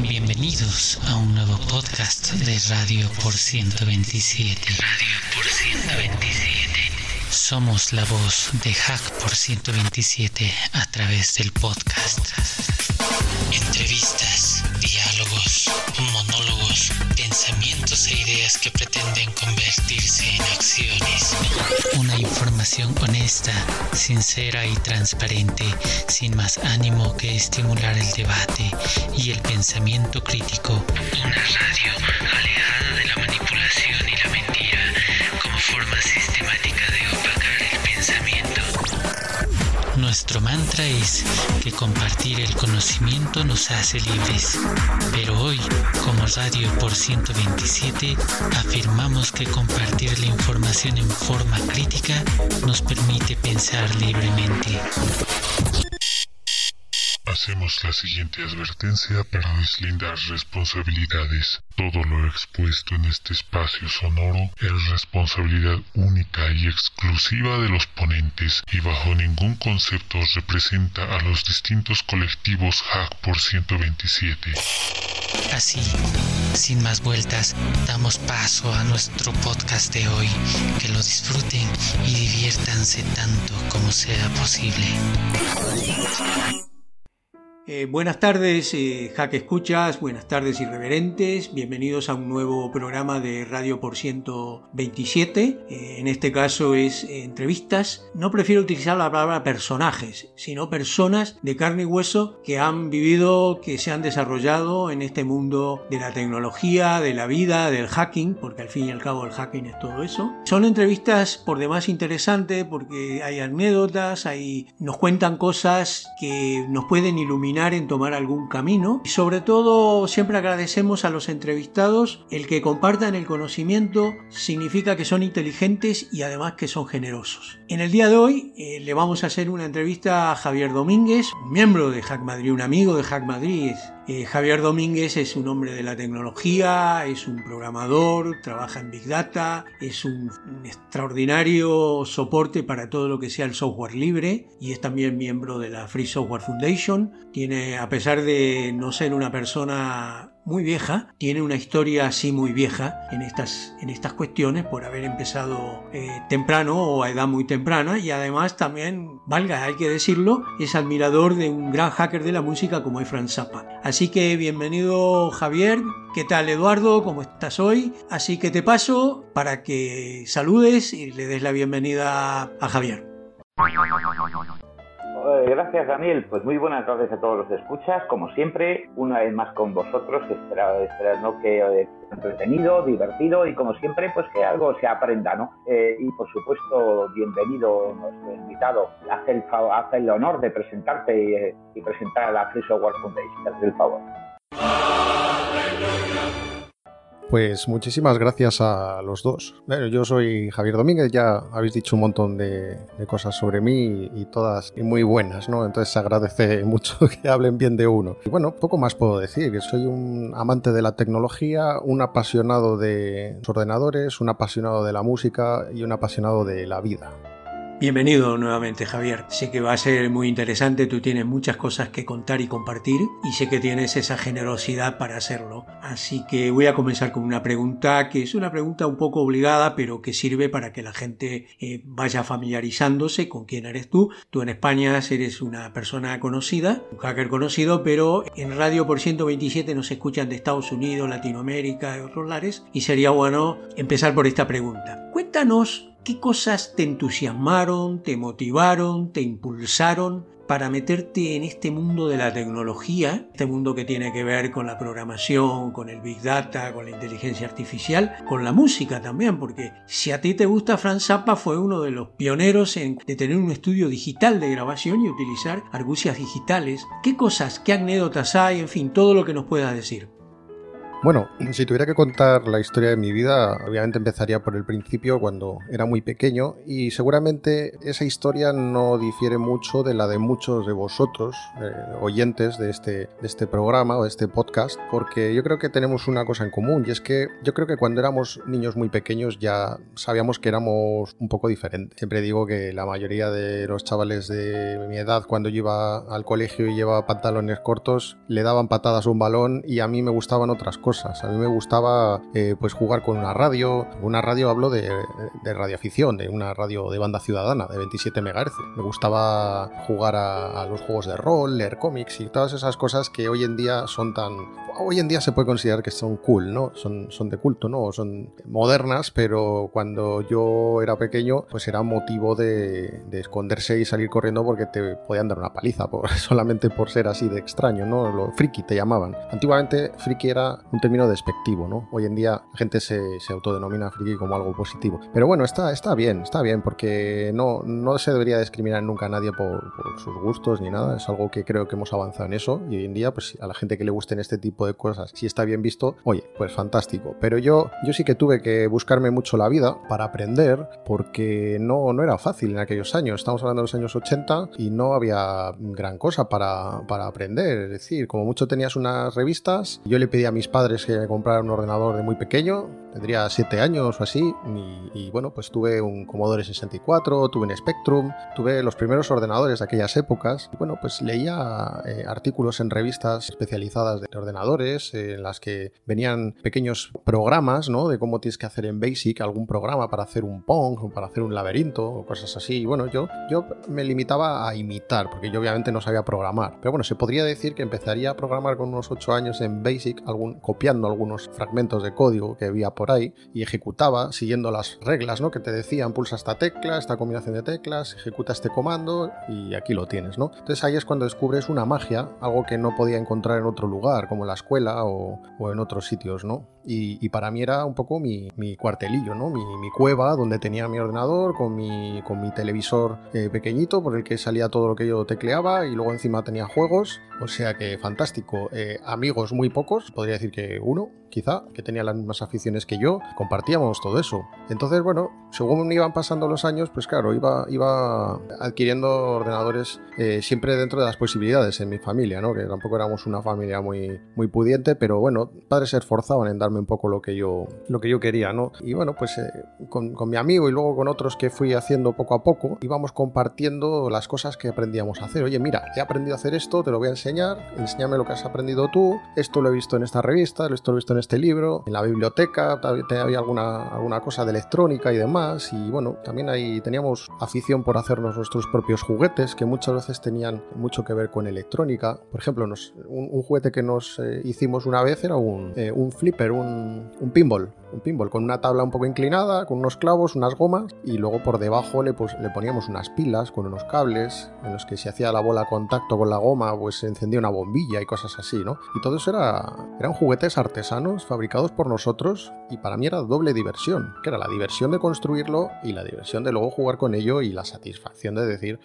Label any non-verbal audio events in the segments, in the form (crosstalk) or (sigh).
Bienvenidos a un nuevo podcast de Radio por 127. Radio por 127. Somos la voz de Hack por 127 a través del podcast. Entrevistas, diálogos, monólogos, pensamientos e ideas que pretenden convertirse en acciones. Una información honesta, sincera y transparente, sin más ánimo que estimular el debate y el pensamiento crítico. Una radio alejada Nuestro mantra es que compartir el conocimiento nos hace libres. Pero hoy, como Radio por 127, afirmamos que compartir la información en forma crítica nos permite pensar libremente. Hacemos la siguiente advertencia para deslindar responsabilidades. Todo lo expuesto en este espacio sonoro es responsabilidad única y exclusiva de los ponentes y bajo ningún concepto representa a los distintos colectivos Hack por 127. Así, sin más vueltas, damos paso a nuestro podcast de hoy. Que lo disfruten y diviértanse tanto como sea posible. Eh, buenas tardes, eh, Escuchas, buenas tardes irreverentes, bienvenidos a un nuevo programa de Radio por 127. Eh, en este caso es eh, entrevistas. No prefiero utilizar la palabra personajes, sino personas de carne y hueso que han vivido, que se han desarrollado en este mundo de la tecnología, de la vida, del hacking, porque al fin y al cabo el hacking es todo eso. Son entrevistas por demás interesantes porque hay anécdotas, hay, nos cuentan cosas que nos pueden iluminar en tomar algún camino y sobre todo siempre agradecemos a los entrevistados el que compartan el conocimiento significa que son inteligentes y además que son generosos. En el día de hoy eh, le vamos a hacer una entrevista a Javier Domínguez, miembro de Hack Madrid, un amigo de Hack Madrid. Eh, Javier Domínguez es un hombre de la tecnología, es un programador, trabaja en Big Data, es un, un extraordinario soporte para todo lo que sea el software libre y es también miembro de la Free Software Foundation. Tiene, a pesar de no ser una persona muy vieja, tiene una historia así muy vieja en estas, en estas cuestiones por haber empezado eh, temprano o a edad muy temprana y además también, valga, hay que decirlo, es admirador de un gran hacker de la música como es Frank Zappa. Así que bienvenido Javier, ¿qué tal Eduardo? ¿Cómo estás hoy? Así que te paso para que saludes y le des la bienvenida a Javier. Gracias, Daniel. Pues muy buenas tardes a todos los escuchas. Como siempre, una vez más con vosotros, esperando que eh, entretenido, divertido y como siempre, pues que algo se aprenda, ¿no? Eh, y por supuesto, bienvenido nuestro invitado. Hace el, hace el honor de presentarte y, eh, y, presentar a la Free Software Foundation. Haz el favor. Pues muchísimas gracias a los dos. Bueno, yo soy Javier Domínguez, ya habéis dicho un montón de, cosas sobre mí y todas y muy buenas, ¿no? Entonces se agradece (laughs) mucho que hablen bien de uno. Y bueno, poco más puedo decir. Soy un amante de la tecnología, un apasionado de los ordenadores, un apasionado de la música y un apasionado de la vida. Bienvenido nuevamente Javier. Sé que va a ser muy interesante, tú tienes muchas cosas que contar y compartir y sé que tienes esa generosidad para hacerlo. Así que voy a comenzar con una pregunta que es una pregunta un poco obligada pero que sirve para que la gente eh, vaya familiarizándose con quién eres tú. Tú en España eres una persona conocida, un hacker conocido, pero en Radio por 127 nos escuchan de Estados Unidos, Latinoamérica y otros lares y sería bueno empezar por esta pregunta. Cuéntanos ¿Qué cosas te entusiasmaron, te motivaron, te impulsaron para meterte en este mundo de la tecnología, este mundo que tiene que ver con la programación, con el big data, con la inteligencia artificial, con la música también, porque si a ti te gusta Franz Zappa fue uno de los pioneros en de tener un estudio digital de grabación y utilizar argucias digitales. ¿Qué cosas, qué anécdotas hay, en fin, todo lo que nos puedas decir? Bueno, si tuviera que contar la historia de mi vida, obviamente empezaría por el principio cuando era muy pequeño y seguramente esa historia no difiere mucho de la de muchos de vosotros, eh, oyentes de este, de este programa o de este podcast, porque yo creo que tenemos una cosa en común y es que yo creo que cuando éramos niños muy pequeños ya sabíamos que éramos un poco diferentes. Siempre digo que la mayoría de los chavales de mi edad cuando yo iba al colegio y llevaba pantalones cortos le daban patadas a un balón y a mí me gustaban otras cosas a mí me gustaba eh, pues jugar con una radio. Una radio hablo de, de de una radio de banda ciudadana de 27 MHz. Me gustaba jugar a, los juegos de rol, leer cómics y todas esas cosas que hoy en día son tan... Hoy en día se puede considerar que son cool, ¿no? Son, son de culto, ¿no? Son modernas, pero cuando yo era pequeño, pues era motivo de, esconderse y salir corriendo porque te podían dar una paliza (laughs) solamente por ser así de extraño, ¿no? Lo friki te llamaban. Antiguamente friki era un término despectivo, ¿no? Hoy en día la gente se, autodenomina friki como algo positivo. Pero bueno, está, está bien, está bien, porque no, no se debería discriminar nunca a nadie por, sus gustos ni nada. Es algo que creo que hemos avanzado en eso. Y hoy en día, pues a la gente que le gusten este tipo de cosas, si está bien visto, oye, pues fantástico. Pero yo, yo sí que tuve que buscarme mucho la vida para aprender, porque no, no era fácil en aquellos años. Estamos hablando de los años 80 y no había gran cosa para, para aprender. Es decir, como mucho tenías unas revistas, yo le pedí a mis padres que comprar un ordenador de muy pequeño, tendría 7 años o así, y, bueno, pues tuve un Commodore 64, tuve un Spectrum, tuve los primeros ordenadores de aquellas épocas, y bueno, pues leía eh, artículos en revistas especializadas de ordenadores, en las que venían pequeños programas, ¿no? De cómo tienes que hacer en Basic algún programa para hacer un Pong, o para hacer un laberinto, o cosas así, y bueno, yo, yo me limitaba a imitar, porque yo obviamente no sabía programar, pero bueno, se podría decir que empezaría a programar con unos 8 años en Basic, algún, copiando algunos fragmentos de código que había por ahí y ejecutaba siguiendo las reglas que te decían pulsa esta tecla, esta combinación de teclas, ejecuta este comando y aquí lo tienes. Entonces ahí es cuando descubres una magia, algo que no podía encontrar en otro lugar, como la escuela o, o en otros sitios. ¿no? Y, para mí era un poco mi, cuartelillo, ¿no? Mi, cueva donde tenía mi ordenador con mi, con mi televisor eh, pequeñito por el que salía todo lo que yo tecleaba y luego encima tenía juegos. O sea que fantástico. Eh, amigos muy pocos, podría decir que uno, quizá, que tenía las mismas aficiones que yo, compartíamos todo eso. Entonces, bueno, según iban pasando los años, pues claro, iba, iba adquiriendo ordenadores eh, siempre dentro de las posibilidades en mi familia, ¿no? Que tampoco éramos una familia muy, muy pudiente, pero bueno, padres se esforzaban en darme un poco lo que yo, lo que yo quería, ¿no? Y bueno, pues eh, con, con mi amigo y luego con otros que fui haciendo poco a poco, íbamos compartiendo las cosas que aprendíamos a hacer. Oye, mira, he aprendido a hacer esto, te lo voy a enseñar, enséñame lo que has aprendido tú, esto lo he visto en esta revista, esto lo he visto en este libro, en la biblioteca había alguna, alguna cosa de electrónica y demás, y bueno, también ahí teníamos afición por hacernos nuestros propios juguetes, que muchas veces tenían mucho que ver con electrónica. Por ejemplo, un, juguete que nos eh, hicimos una vez era un, eh, un flipper, un, un pinball un pinball con una tabla un poco inclinada, con unos clavos, unas gomas y luego por debajo le, pues, le poníamos unas pilas con unos cables en los que si hacía la bola contacto con la goma pues se encendía una bombilla y cosas así, ¿no? Y todo eso era, eran juguetes artesanos fabricados por nosotros y para mí era doble diversión, que era la diversión de construirlo y la diversión de luego jugar con ello y la satisfacción de decir,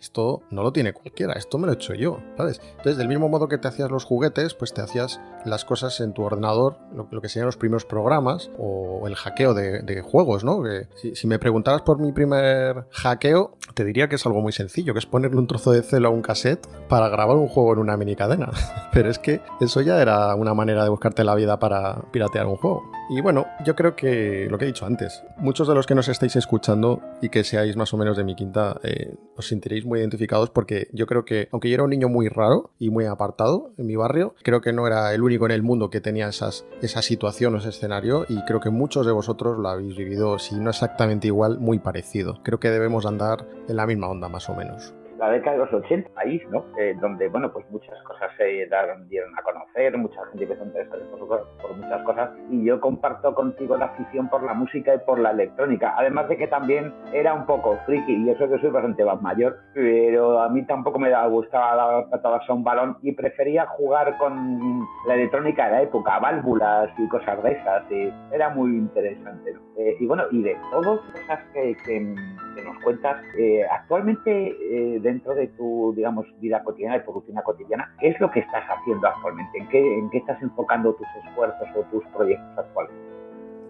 esto no lo tiene cualquiera, esto me lo he hecho yo, ¿sabes? Entonces, del mismo modo que te hacías los juguetes, pues te hacías las cosas en tu ordenador, lo, que serían los primeros programas, o el hackeo de, juegos, ¿no? Si, me preguntaras por mi primer hackeo, te diría que es algo muy sencillo, que es ponerle un trozo de celo a un cassette para grabar un juego en una mini cadena. (laughs) Pero es que eso ya era una manera de buscarte la vida para piratear un juego. Y bueno, yo creo que lo que he dicho antes, muchos de los que nos estáis escuchando y que seáis más o menos de mi quinta, eh, os sentiréis muy identificados porque yo creo que, aunque yo era un niño muy raro y muy apartado en mi barrio, creo que no era el único en el mundo que tenía esas, esa situación o ese escenario y creo que muchos de vosotros lo habéis vivido, si no exactamente igual, muy parecido. Creo que debemos andar en la misma onda más o menos la década de los 80, ahí, ¿no? Eh, donde, bueno, pues muchas cosas se dieron a conocer, mucha gente empezó a interesarse por, por, muchas cosas, y yo comparto contigo la afición por la música y por la electrónica, además de que también era un poco friki, y eso que soy bastante más mayor, pero a mí tampoco me gustaba dar patadas a un balón y prefería jugar con la electrónica de la época, válvulas y cosas de esas, y era muy interesante, ¿no? Eh, y bueno, y de todas cosas que que nos cuentas. Eh, actualmente, eh, dentro de tu, digamos, vida cotidiana, de tu rutina cotidiana, ¿qué es lo que estás haciendo actualmente? ¿En qué, en qué estás enfocando tus esfuerzos o tus proyectos actuales?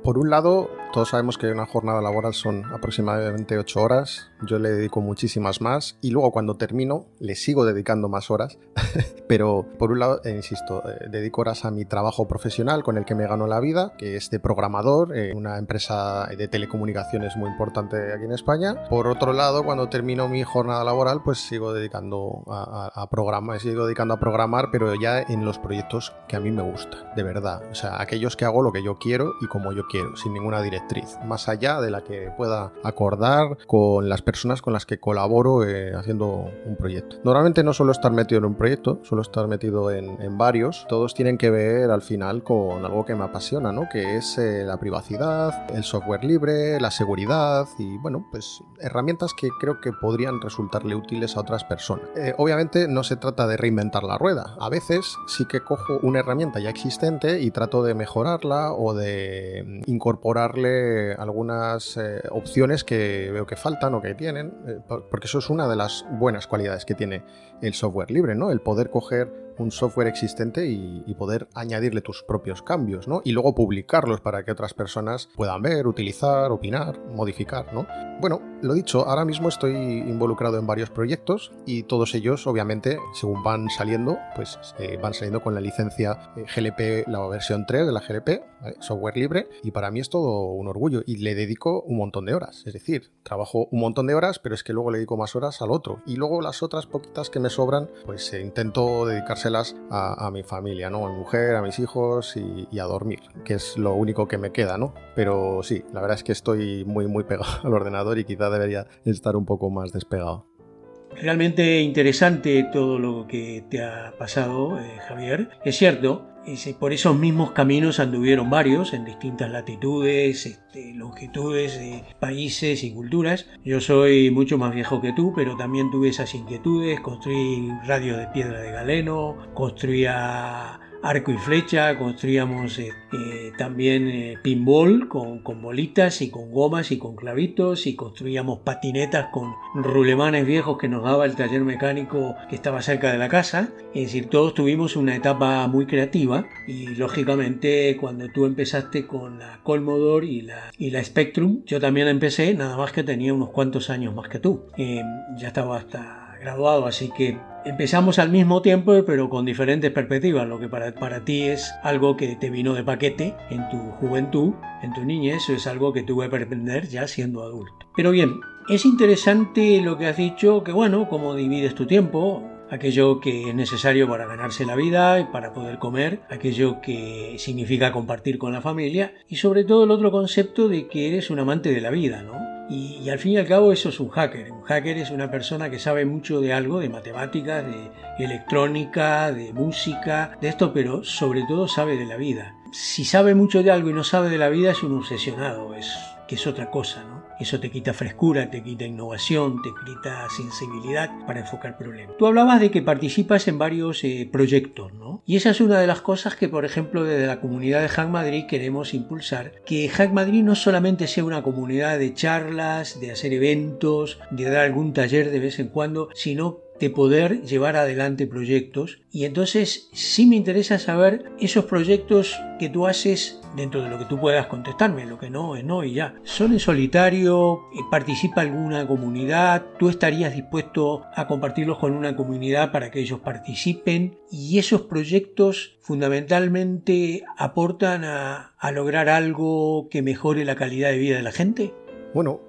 Por un lado, todos sabemos que una jornada laboral son aproximadamente 8 horas, yo le dedico muchísimas más y luego cuando termino le sigo dedicando más horas, (laughs) pero por un lado, eh, insisto, eh, dedico horas a mi trabajo profesional con el que me gano la vida, que es de programador en una empresa de telecomunicaciones muy importante aquí en España. Por otro lado, cuando termino mi jornada laboral, pues sigo dedicando a, programar, sigo dedicando a programar, pero ya en los proyectos que a mí me gustan, de verdad. O sea, aquellos que hago lo que yo quiero y como yo quiero sin ninguna directriz, más allá de la que pueda acordar con las personas con las que colaboro eh, haciendo un proyecto. Normalmente no suelo estar metido en un proyecto, suelo estar metido en, varios. Todos tienen que ver al final con algo que me apasiona, ¿no? Que es eh, la privacidad, el software libre, la seguridad y, bueno, pues herramientas que creo que podrían resultarle útiles a otras personas. Eh, obviamente no se trata de reinventar la rueda. A veces sí que cojo una herramienta ya existente y trato de mejorarla o de incorporarle algunas opciones que veo que faltan o que tienen, eh, porque eso es una de las buenas cualidades que tiene el software libre, ¿no? El poder coger un software existente y, y, poder añadirle tus propios cambios, ¿no? Y luego publicarlos para que otras personas puedan ver, utilizar, opinar, modificar, ¿no? Bueno, lo dicho, ahora mismo estoy involucrado en varios proyectos y todos ellos, obviamente, según van saliendo, pues eh, van saliendo con la licencia eh, GLP, la versión 3 de la GLP, software libre, y para mí es todo un orgullo y le dedico un montón de horas. Es decir, trabajo un montón de horas, pero es que luego le dedico más horas al otro. Y luego las otras poquitas que me sobran, pues eh, intento dedicarse a, a, mi familia, ¿no? A mi mujer, a mis hijos y, y, a dormir, que es lo único que me queda, ¿no? Pero sí, la verdad es que estoy muy, muy pegado (laughs) al ordenador y quizá debería estar un poco más despegado. Realmente interesante todo lo que te ha pasado, eh, Javier. Es cierto, por esos mismos caminos anduvieron varios en distintas latitudes, este, longitudes, eh, países y culturas. Yo soy mucho más viejo que tú, pero también tuve esas inquietudes. Construí radios de piedra de galeno, construía arco y flecha, construíamos eh, eh, también eh, pinball con, con, bolitas y con gomas y con clavitos y construíamos patinetas con rulemanes viejos que nos daba el taller mecánico que estaba cerca de la casa. Es decir, todos tuvimos una etapa muy creativa y lógicamente cuando tú empezaste con la Colmodor y la, y la Spectrum, yo también empecé, nada más que tenía unos cuantos años más que tú. ya estaba hasta graduado, así que empezamos al mismo tiempo, pero con diferentes perspectivas, lo que para, para ti es algo que te vino de paquete en tu juventud, en tu niñez, eso es algo que tuve que aprender ya siendo adulto. Pero bien, es interesante lo que has dicho, que bueno, cómo divides tu tiempo, aquello que es necesario para ganarse la vida y para poder comer, aquello que significa compartir con la familia y sobre todo el otro concepto de que eres un amante de la vida, ¿no? Y, al fin y al cabo eso es un hacker. Un hacker es una persona que sabe mucho de algo, de matemáticas, de electrónica, de música, de esto, pero sobre todo sabe de la vida. Si sabe mucho de algo y no sabe de la vida es un obsesionado, es que es otra cosa, ¿no? Eso te quita frescura, te quita innovación, te quita sensibilidad para enfocar problemas. Tú hablabas de que participas en varios eh, proyectos, ¿no? Y esa es una de las cosas que, por ejemplo, desde la comunidad de Hack Madrid queremos impulsar, que Hack Madrid no solamente sea una comunidad de charlas, de hacer eventos, de dar algún taller de vez en cuando, sino de poder llevar adelante proyectos y entonces sí me interesa saber esos proyectos que tú haces dentro de lo que tú puedas contestarme, lo que no es no y ya. ¿Son en solitario? ¿Participa alguna comunidad? ¿Tú estarías dispuesto a compartirlos con una comunidad para que ellos participen? ¿Y esos proyectos fundamentalmente aportan a, a lograr algo que mejore la calidad de vida de la gente? Bueno,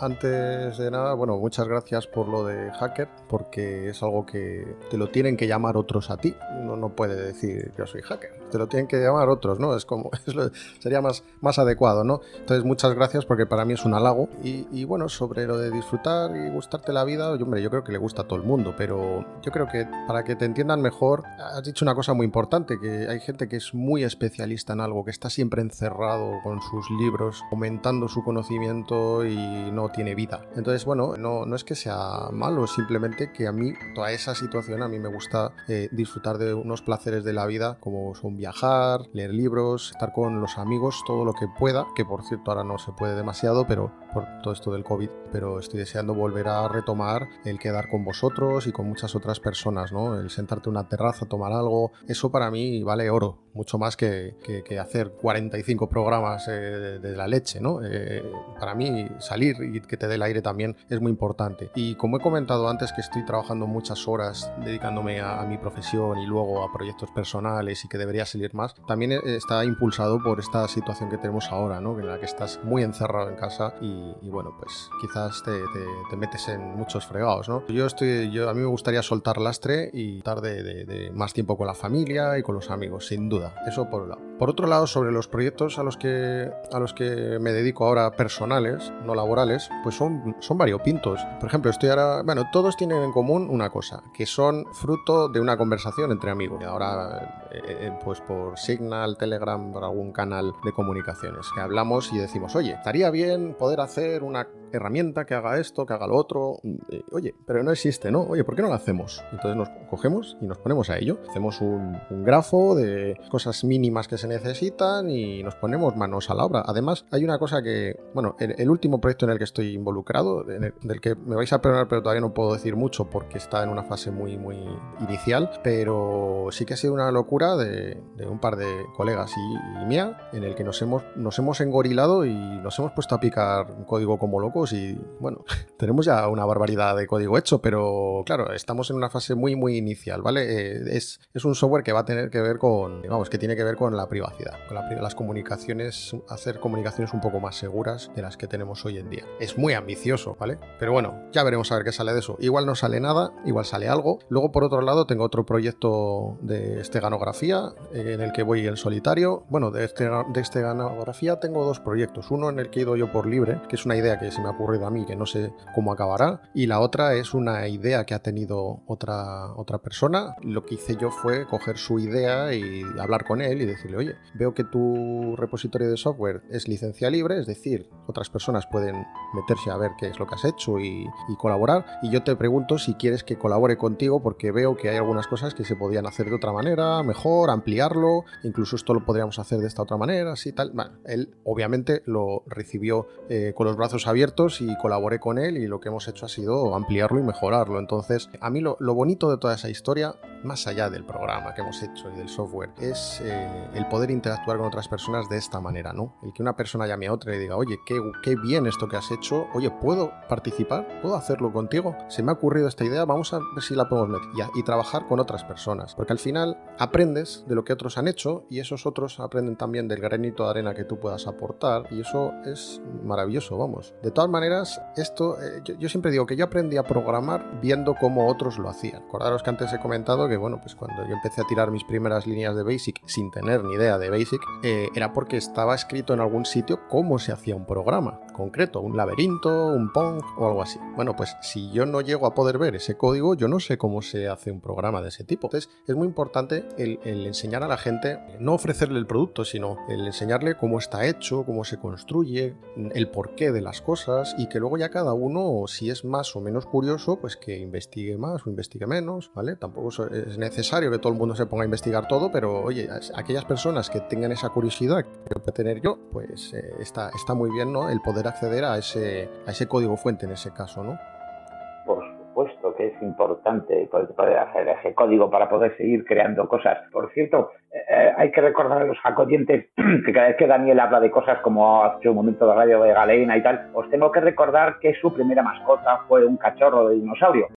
antes de nada, bueno, muchas gracias por lo de hacker, porque es algo que te lo tienen que llamar otros a ti. Uno no puede decir yo soy hacker, te lo tienen que llamar otros, ¿no? Es como, (laughs) es sería más, más adecuado, ¿no? Entonces, muchas gracias porque para mí es un halago. Y, y, bueno, sobre lo de disfrutar y gustarte la vida, yo, hombre, yo creo que le gusta a todo el mundo, pero yo creo que para que te entiendan mejor, has dicho una cosa muy importante, que hay gente que es muy especialista en algo, que está siempre encerrado con sus libros, aumentando su conocimiento y no tiene vida. Entonces, bueno, no, no es que sea malo, simplemente que a mí toda esa situación a mí me gusta eh, disfrutar de unos placeres de la vida como son viajar, leer libros, estar con los amigos, todo lo que pueda, que por cierto ahora no se puede demasiado, pero por todo esto del COVID, pero estoy deseando volver a retomar el quedar con vosotros y con muchas otras personas, ¿no? El sentarte en una terraza, tomar algo, eso para mí vale oro, mucho más que, que, hacer 45 programas eh, de, la leche, ¿no? Eh, para mí salir y que te dé el aire también es muy importante. Y como he comentado antes que estoy trabajando muchas horas dedicándome a, mi profesión y luego a proyectos personales y que debería salir más, también eh, está impulsado por esta situación que tenemos ahora, ¿no? En la que estás muy encerrado en casa y, bueno, pues quizás te, te, metes en muchos fregados, ¿no? Yo estoy, yo, a mí me gustaría soltar lastre y estar de más tiempo con la familia y con los amigos, sin duda eso por un lado. Por otro lado, sobre los proyectos a los que, a los que me dedico ahora personales, no laborales, pues son, son variopintos. Por ejemplo, estoy ahora, bueno, todos tienen en común una cosa, que son fruto de una conversación entre amigos. Ahora, eh, eh, pues por Signal, Telegram, por algún canal de comunicaciones, que hablamos y decimos, oye, estaría bien poder hacer una herramienta que haga esto, que haga lo otro. Oye, pero no existe, ¿no? Oye, ¿por qué no lo hacemos? Entonces nos cogemos y nos ponemos a ello. Hacemos un, un grafo de cosas mínimas que se necesitan y nos ponemos manos a la obra. Además, hay una cosa que, bueno, el, último proyecto en el que estoy involucrado, del que me vais a perdonar, pero todavía no puedo decir mucho porque está en una fase muy, muy inicial, pero sí que ha sido una locura de, un par de colegas y, y, mía, en el que nos hemos, nos hemos engorilado y nos hemos puesto a picar código como locos y, bueno, (laughs) tenemos ya una barbaridad de código hecho, pero claro, estamos en una fase muy, muy inicial, ¿vale? Eh, es, es un software que va a tener que ver con, vamos, que tiene que ver con la privacidad, con las comunicaciones, hacer comunicaciones un poco más seguras de las que tenemos hoy en día. Es muy ambicioso, ¿vale? Pero bueno, ya veremos a ver qué sale de eso. Igual no sale nada, igual sale algo. Luego, por otro lado, tengo otro proyecto de esteganografía eh, en el que voy en solitario. Bueno, de, este, de esteganografía tengo dos proyectos. Uno en el que he ido yo por libre, que es una idea que se me ha ocurrido a mí, que no sé cómo acabará. Y la otra es una idea que ha tenido otra, otra persona. Lo que hice yo fue coger su idea y hablar con él y decirle, oye, veo que tu repositorio de software es licencia libre, es decir, otras personas pueden meterse a ver qué es lo que has hecho y, colaborar. Y yo te pregunto si quieres que colabore contigo porque veo que hay algunas cosas que se podían hacer de otra manera, mejor, ampliarlo, incluso esto lo podríamos hacer de esta otra manera, así tal. Bueno, él obviamente lo recibió eh, con los brazos abiertos y colaboré con él y lo que hemos hecho ha sido ampliarlo y mejorarlo. Entonces, a mí lo, bonito de toda esa historia, más allá del programa que hemos hecho y del software, es eh, el poder interactuar con otras personas de esta manera, ¿no? El que una persona llame a otra y diga, oye, qué, qué bien esto que has hecho, oye, ¿puedo participar? ¿Puedo hacerlo contigo? Se me ha ocurrido esta idea, vamos a ver si la podemos meter y, y trabajar con otras personas, porque al final aprendes de lo que otros han hecho y esos otros aprenden también del granito de arena que tú puedas aportar y eso es maravilloso, vamos. De todas maneras, esto, eh, yo, siempre digo que yo aprendí a programar viendo cómo otros lo hacían. Acordaros que antes he comentado que, bueno, pues cuando yo empecé a tirar mis primeras líneas de Basic sin tener ni idea de Basic, eh, era porque estaba escrito en algún sitio cómo se hacía un programa concreto, un laberinto, un Pong o algo así. Bueno, pues si yo no llego a poder ver ese código, yo no sé cómo se hace un programa de ese tipo. Entonces es muy importante el, enseñar a la gente, no ofrecerle el producto, sino el enseñarle cómo está hecho, cómo se construye, el porqué de las cosas y que luego ya cada uno, si es más o menos curioso, pues que investigue más o investigue menos, ¿vale? Tampoco es necesario que todo el mundo se ponga a investigar todo, pero oye, aquellas personas que tengan esa curiosidad que puedo tener yo, pues eh, está, está muy bien, ¿no? El poder acceder a ese, a ese código fuente en ese caso, ¿no? Es importante poder hacer ese código para poder seguir creando cosas. Por cierto, eh, hay que recordar a los jacodientes (clears throat) que cada vez que Daniel habla de cosas como hace un momento de radio de Galena y tal, os tengo que recordar que su primera mascota fue un cachorro de dinosaurio.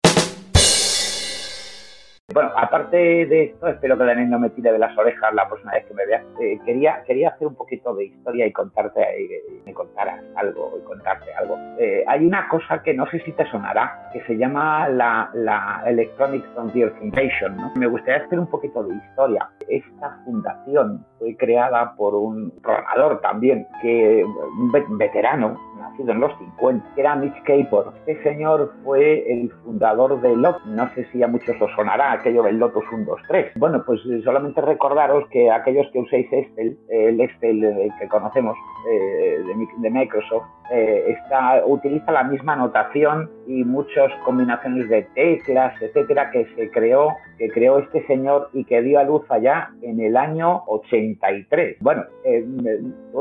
Bueno, aparte de esto, espero que Daniel no me tire de las orejas la próxima vez que me veas. Eh, quería, quería hacer un poquito de historia y contarte, eh, me contaras algo, y contarte algo. Eh, hay una cosa que no sé si te sonará, que se llama la, la Electronic Frontier Foundation. ¿no? Me gustaría hacer un poquito de historia. Esta fundación fue creada por un programador también, que un veterano, nacido en los 50, que era Mitch Capor. Este señor fue el fundador de Lotus. No sé si a muchos os sonará aquello del Lotus 1, 2, 3. Bueno, pues eh, solamente recordaros que aquellos que uséis Excel, el Excel que conocemos eh, de, Microsoft, eh, está, utiliza la misma notación y muchas combinaciones de teclas, etcétera, que se creó, que creó este señor y que dio a luz allá en el año 83. Bueno, eh,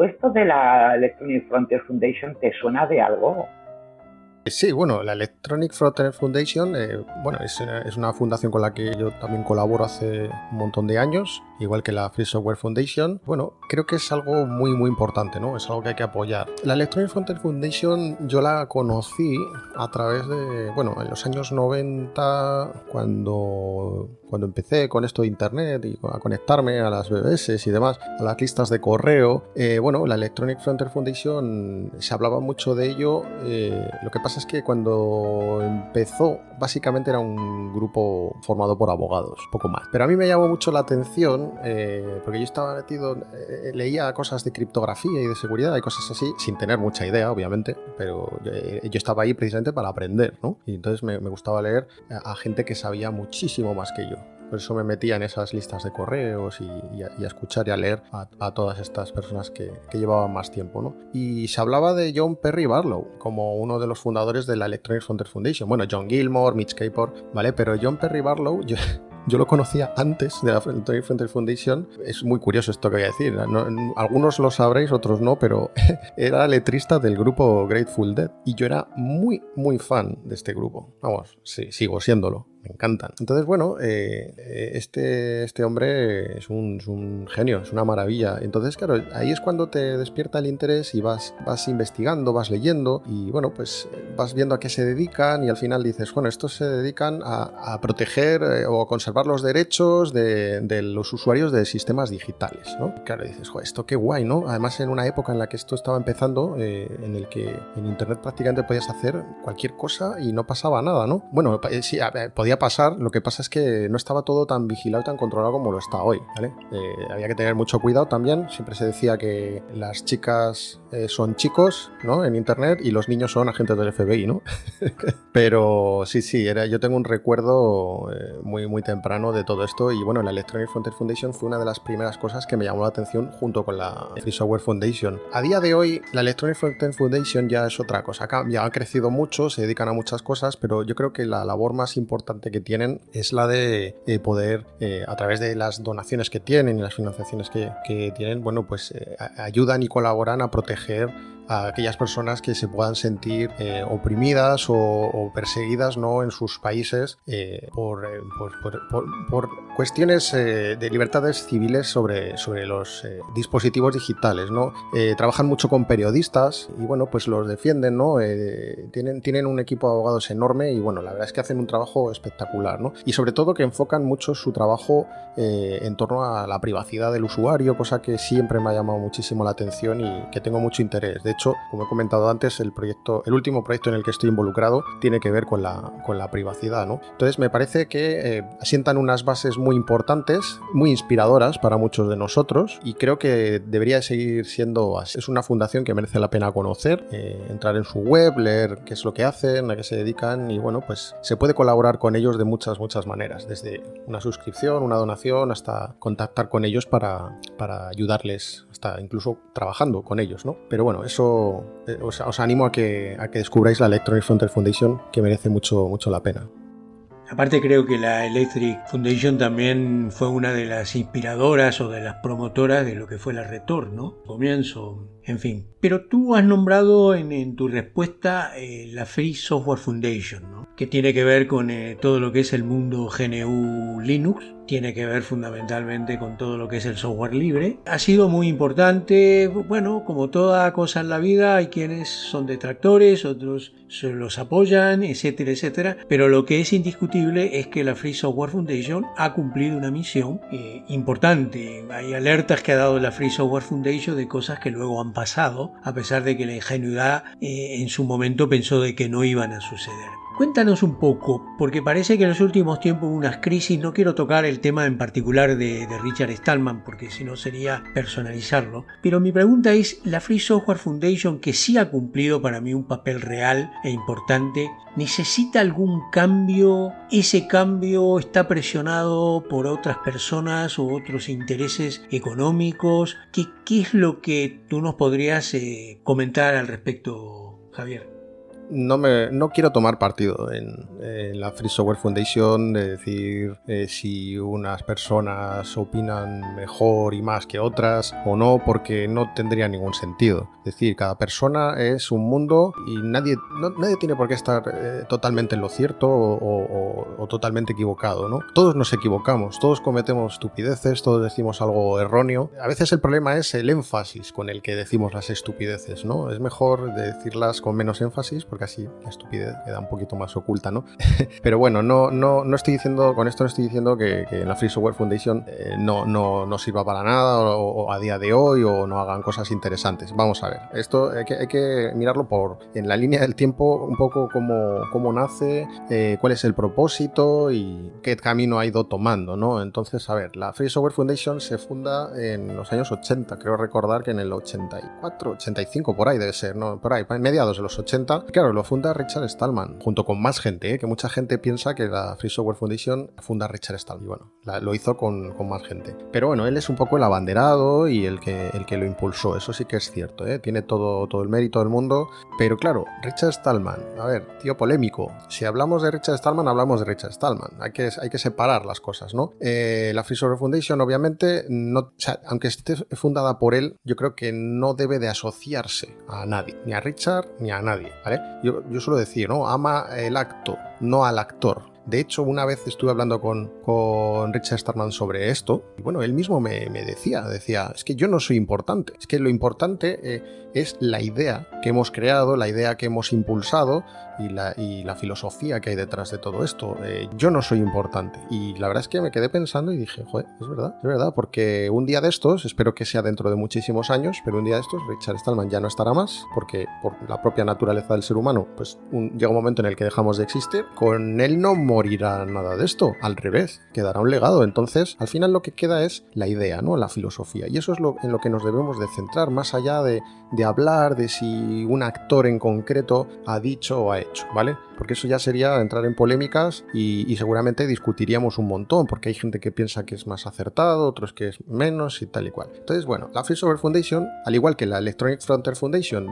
esto de la Electronic Frontier Foundation te suena de algo? Sí, bueno, la Electronic Frontier Foundation, eh, bueno, es, una fundación con la que yo también colaboro hace un montón de años, igual que la Free Software Foundation. Bueno, creo que es algo muy, muy importante, ¿no? Es algo que hay que apoyar. La Electronic Frontier Foundation yo la conocí a través de, bueno, en los años 90, cuando, cuando empecé con esto de Internet y a conectarme a las BBS y demás, a las listas de correo. Eh, bueno, la Electronic Frontier Foundation se hablaba mucho de ello. Eh, lo que pasa es que cuando empezó, básicamente era un grupo formado por abogados, poco más. Pero a mí me llamó mucho la atención, eh, porque yo estaba metido, eh, leía cosas de criptografía y de seguridad y cosas así, sin tener mucha idea, obviamente, pero eh, yo, estaba ahí precisamente para aprender, ¿no? Y entonces me, me gustaba leer a gente que sabía muchísimo más que yo. Por eso me metía en esas listas de correos y, a, escuchar y a leer a, todas estas personas que, llevaban más tiempo. ¿no? Y se hablaba de John Perry Barlow como uno de los fundadores de la Electronic Frontier Foundation. Bueno, John Gilmore, Mitch Capor, ¿vale? Pero John Perry Barlow, yo, (laughs) yo lo conocía antes de la Frontier Foundation. Es muy curioso esto que voy a decir. algunos lo sabréis, otros no, pero (laughs) era letrista del grupo Grateful Dead. Y yo era muy, muy fan de este grupo. Vamos, sí, sigo siéndolo me encantan. Entonces, bueno, eh, eh, este, este hombre es un, genio, es una maravilla. Entonces, claro, ahí es cuando te despierta el interés y vas, vas investigando, vas leyendo y, bueno, pues vas viendo a qué se dedican y al final dices, bueno, estos se dedican a, proteger eh, o conservar los derechos de, los usuarios de sistemas digitales, ¿no? Claro, dices, joder, esto qué guay, ¿no? Además, en una época en la que esto estaba empezando, en el que en Internet prácticamente podías hacer cualquier cosa y no pasaba nada, ¿no? Bueno, sí, pasar, lo que pasa es que no estaba todo tan vigilado tan controlado como lo está hoy. Eh, había que tener mucho cuidado también, siempre se decía que las chicas eh, son chicos, ¿no? En internet y los niños son agentes del FBI, ¿no? (laughs) Pero sí, sí, era, yo tengo un recuerdo eh, muy, muy temprano de todo esto y bueno, la Electronic Frontier Foundation fue una de las primeras cosas que me llamó la atención junto con la Free Software Foundation. A día de hoy, la Electronic Frontier Foundation ya es otra cosa, ya ha crecido mucho, se dedican a muchas cosas, pero yo creo que la labor más importante que tienen es la de eh, poder, a través de las donaciones que tienen y las financiaciones que, que tienen, bueno, pues ayudan y colaboran a proteger a aquellas personas que se puedan sentir eh, oprimidas o, perseguidas ¿no? en sus países eh, eh, por, cuestiones de libertades civiles sobre, sobre los dispositivos digitales. ¿no? trabajan mucho con periodistas y bueno, pues los defienden, ¿no? tienen, tienen un equipo de abogados enorme y bueno, la verdad es que hacen un trabajo espectacular. ¿no? Y sobre todo que enfocan mucho su trabajo en torno a la privacidad del usuario, cosa que siempre me ha llamado muchísimo la atención y que tengo mucho interés. De hecho, como he comentado antes, el proyecto, el último proyecto en el que estoy involucrado tiene que ver con la, con la privacidad, ¿no? Entonces me parece que eh, asientan unas bases muy importantes, muy inspiradoras para muchos de nosotros y creo que debería seguir siendo así. Es una fundación que merece la pena conocer, eh, entrar en su web, leer qué es lo que hacen, a qué se dedican y bueno, pues se puede colaborar con ellos de muchas, muchas maneras, desde una suscripción, una donación, hasta contactar con ellos para, para ayudarles, hasta incluso trabajando con ellos, ¿no? Pero bueno, eso eh, os, animo a que, a que descubráis la Electronic Frontier Foundation, que merece mucho, mucho la pena. Aparte creo que la Electric Foundation también fue una de las inspiradoras o de las promotoras de lo que fue la Retor, ¿no? Comienzo, en fin. Pero tú has nombrado en, tu respuesta eh, la Free Software Foundation, ¿no? Que tiene que ver con eh, todo lo que es el mundo GNU Linux tiene que ver fundamentalmente con todo lo que es el software libre. Ha sido muy importante, bueno, como toda cosa en la vida, hay quienes son detractores, otros se los apoyan, etcétera, etcétera, pero lo que es indiscutible es que la Free Software Foundation ha cumplido una misión eh, importante. Hay alertas que ha dado la Free Software Foundation de cosas que luego han pasado, a pesar de que la ingenuidad eh, en su momento pensó de que no iban a suceder. Cuéntanos un poco, porque parece que en los últimos tiempos hubo unas crisis, no quiero tocar el tema en particular de, Richard Stallman, porque si no sería personalizarlo, pero mi pregunta es, la Free Software Foundation, que sí ha cumplido para mí un papel real e importante, ¿necesita algún cambio? ¿Ese cambio está presionado por otras personas o otros intereses económicos? ¿Qué, qué es lo que tú nos podrías eh, comentar al respecto, Javier? No, me, no quiero tomar partido en, la Free Software Foundation de decir eh, si unas personas opinan mejor y más que otras o no, porque no tendría ningún sentido. Es decir, cada persona es un mundo y nadie, nadie tiene por qué estar eh, totalmente en lo cierto o, totalmente equivocado. ¿no? Todos nos equivocamos, todos cometemos estupideces, todos decimos algo erróneo. A veces el problema es el énfasis con el que decimos las estupideces. ¿no? Es mejor decirlas con menos énfasis casi la estupidez queda un poquito más oculta, ¿no? (laughs) Pero bueno, no, no, no estoy diciendo, con esto no estoy diciendo que, la Free Software Foundation eh, no, no, no, sirva para nada o, a día de hoy o no hagan cosas interesantes. Vamos a ver, esto hay que, hay que mirarlo por en la línea del tiempo, un poco cómo, cómo nace, eh, cuál es el propósito y qué camino ha ido tomando, ¿no? Entonces, a ver, la Free Software Foundation se funda en los años 80, creo recordar que en el 84, 85, por ahí debe ser, ¿no? Por ahí, mediados de los 80. Claro, lo funda Richard Stallman, junto con más gente, ¿eh? que mucha gente piensa que la Free Software Foundation funda Richard Stallman. Y bueno, lo hizo con, más gente. Pero bueno, él es un poco el abanderado y el que, el que lo impulsó, eso sí que es cierto, ¿eh? tiene todo, todo el mérito del mundo. Pero claro, Richard Stallman, a ver, tío polémico, si hablamos de Richard Stallman, hablamos de Richard Stallman, hay que, hay que separar las cosas, ¿no? Eh, la Free Software Foundation, obviamente, no, aunque esté fundada por él, yo creo que no debe de asociarse a nadie, ni a Richard ni a nadie, ¿vale? Yo, suelo decir, ¿no? Ama el acto, no al actor. De hecho, una vez estuve hablando con, con Richard Starman sobre esto, y bueno, él mismo me, decía, decía, es que yo no soy importante, es que lo importante eh, es la idea que hemos creado, la idea que hemos impulsado y la, y la filosofía que hay detrás de todo esto. Eh, yo no soy importante. Y la verdad es que me quedé pensando y dije, joder, es verdad, es verdad, porque un día de estos, espero que sea dentro de muchísimos años, pero un día de estos Richard Stallman ya no estará más, porque por la propia naturaleza del ser humano, pues llega un momento en el que dejamos de existir. Con él no morirá nada de esto, al revés, quedará un legado. Entonces, al final lo que queda es la idea, ¿no? La filosofía. Y eso es en lo que nos debemos de centrar, más allá de, de hablar de si un actor en concreto ha dicho o ha hecho. ¿vale? Porque eso ya sería entrar en polémicas y, seguramente discutiríamos un montón, porque hay gente que piensa que es más acertado, otros que es menos y tal y cual. Entonces, bueno, la Free Software Foundation, al igual que la Electronic Frontier Foundation,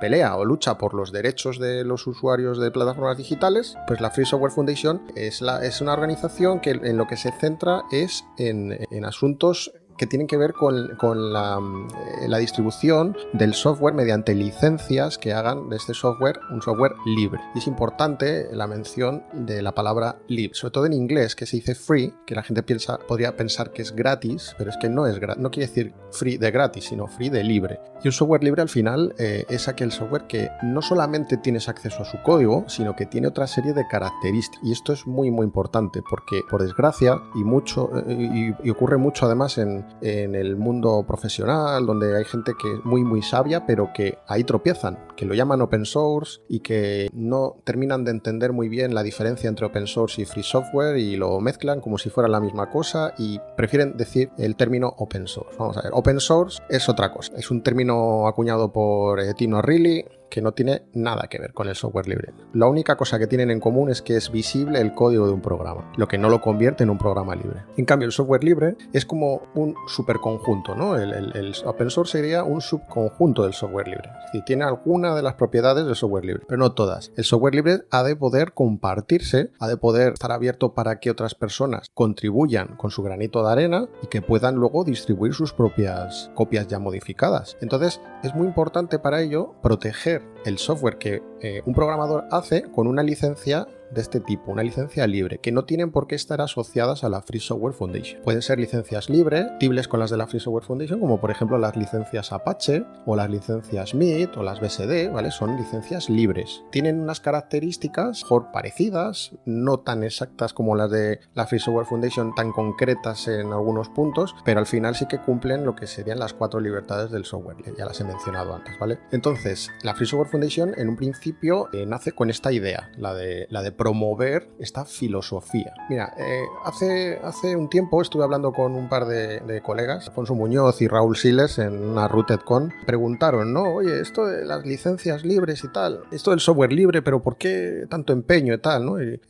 pelea o lucha por los derechos de los usuarios de plataformas digitales, pues la Free Software Foundation es, una organización que en lo que se centra es en asuntos que tienen que ver con, mm, eh, la, distribución del software mediante licencias que hagan de este software un software libre. Y es importante la mención de la palabra libre, sobre todo en inglés, que se dice free, que la gente piensa, podría pensar que es gratis, pero es que no es no quiere decir free de gratis, sino free de libre. Y un software libre al final eh, es aquel software que no solamente tienes acceso a su código, sino que tiene otra serie de características. Y esto es muy muy importante porque por desgracia y mucho eh, y ocurre mucho además en, en el mundo profesional, donde hay gente que es muy muy sabia, pero que ahí tropiezan, que lo llaman open source y que no terminan de entender muy bien la diferencia entre open source y free software y lo mezclan como si fuera la misma cosa y prefieren decir el término open source. Vamos a ver, open source es otra cosa, es un término acuñado por eh, Tino Riley que no tiene nada que ver con el software libre. La única cosa que tienen en común es que es visible el código de un programa, lo que no lo convierte en un programa libre. En cambio, el software libre es como un superconjunto, ¿no? El, open source sería un subconjunto del software libre. Decir, tiene alguna de las propiedades del software libre, pero no todas. El software libre ha de poder compartirse, ha de poder estar abierto para que otras personas contribuyan con su granito de arena y que puedan luego distribuir sus propias copias ya modificadas. Entonces, es muy importante para ello proteger el software que eh, un programador hace con una licencia de este tipo, una licencia libre, que no tienen por qué estar asociadas a la Free Software Foundation. Pueden ser licencias libres, compatibles con las de la Free Software Foundation, como por ejemplo las licencias Apache o las licencias MIT o las BSD, ¿vale? Son licencias libres. Tienen unas características mejor parecidas, no tan exactas como las de la Free Software Foundation, tan concretas en algunos puntos, pero al final sí que cumplen lo que serían las cuatro libertades del software, ya las he mencionado antes, ¿vale? Entonces, la Free Software Foundation en un principio eh, nace con esta idea, la de, la de promover esta filosofía. Mira, eh, hace, hace un tiempo estuve hablando con un par de, de colegas, Alfonso Muñoz y Raúl Siles, en una RootedCon, preguntaron, ¿no? Oye, esto de las licencias libres y tal, esto del software libre, pero ¿por qué tanto empeño y tal.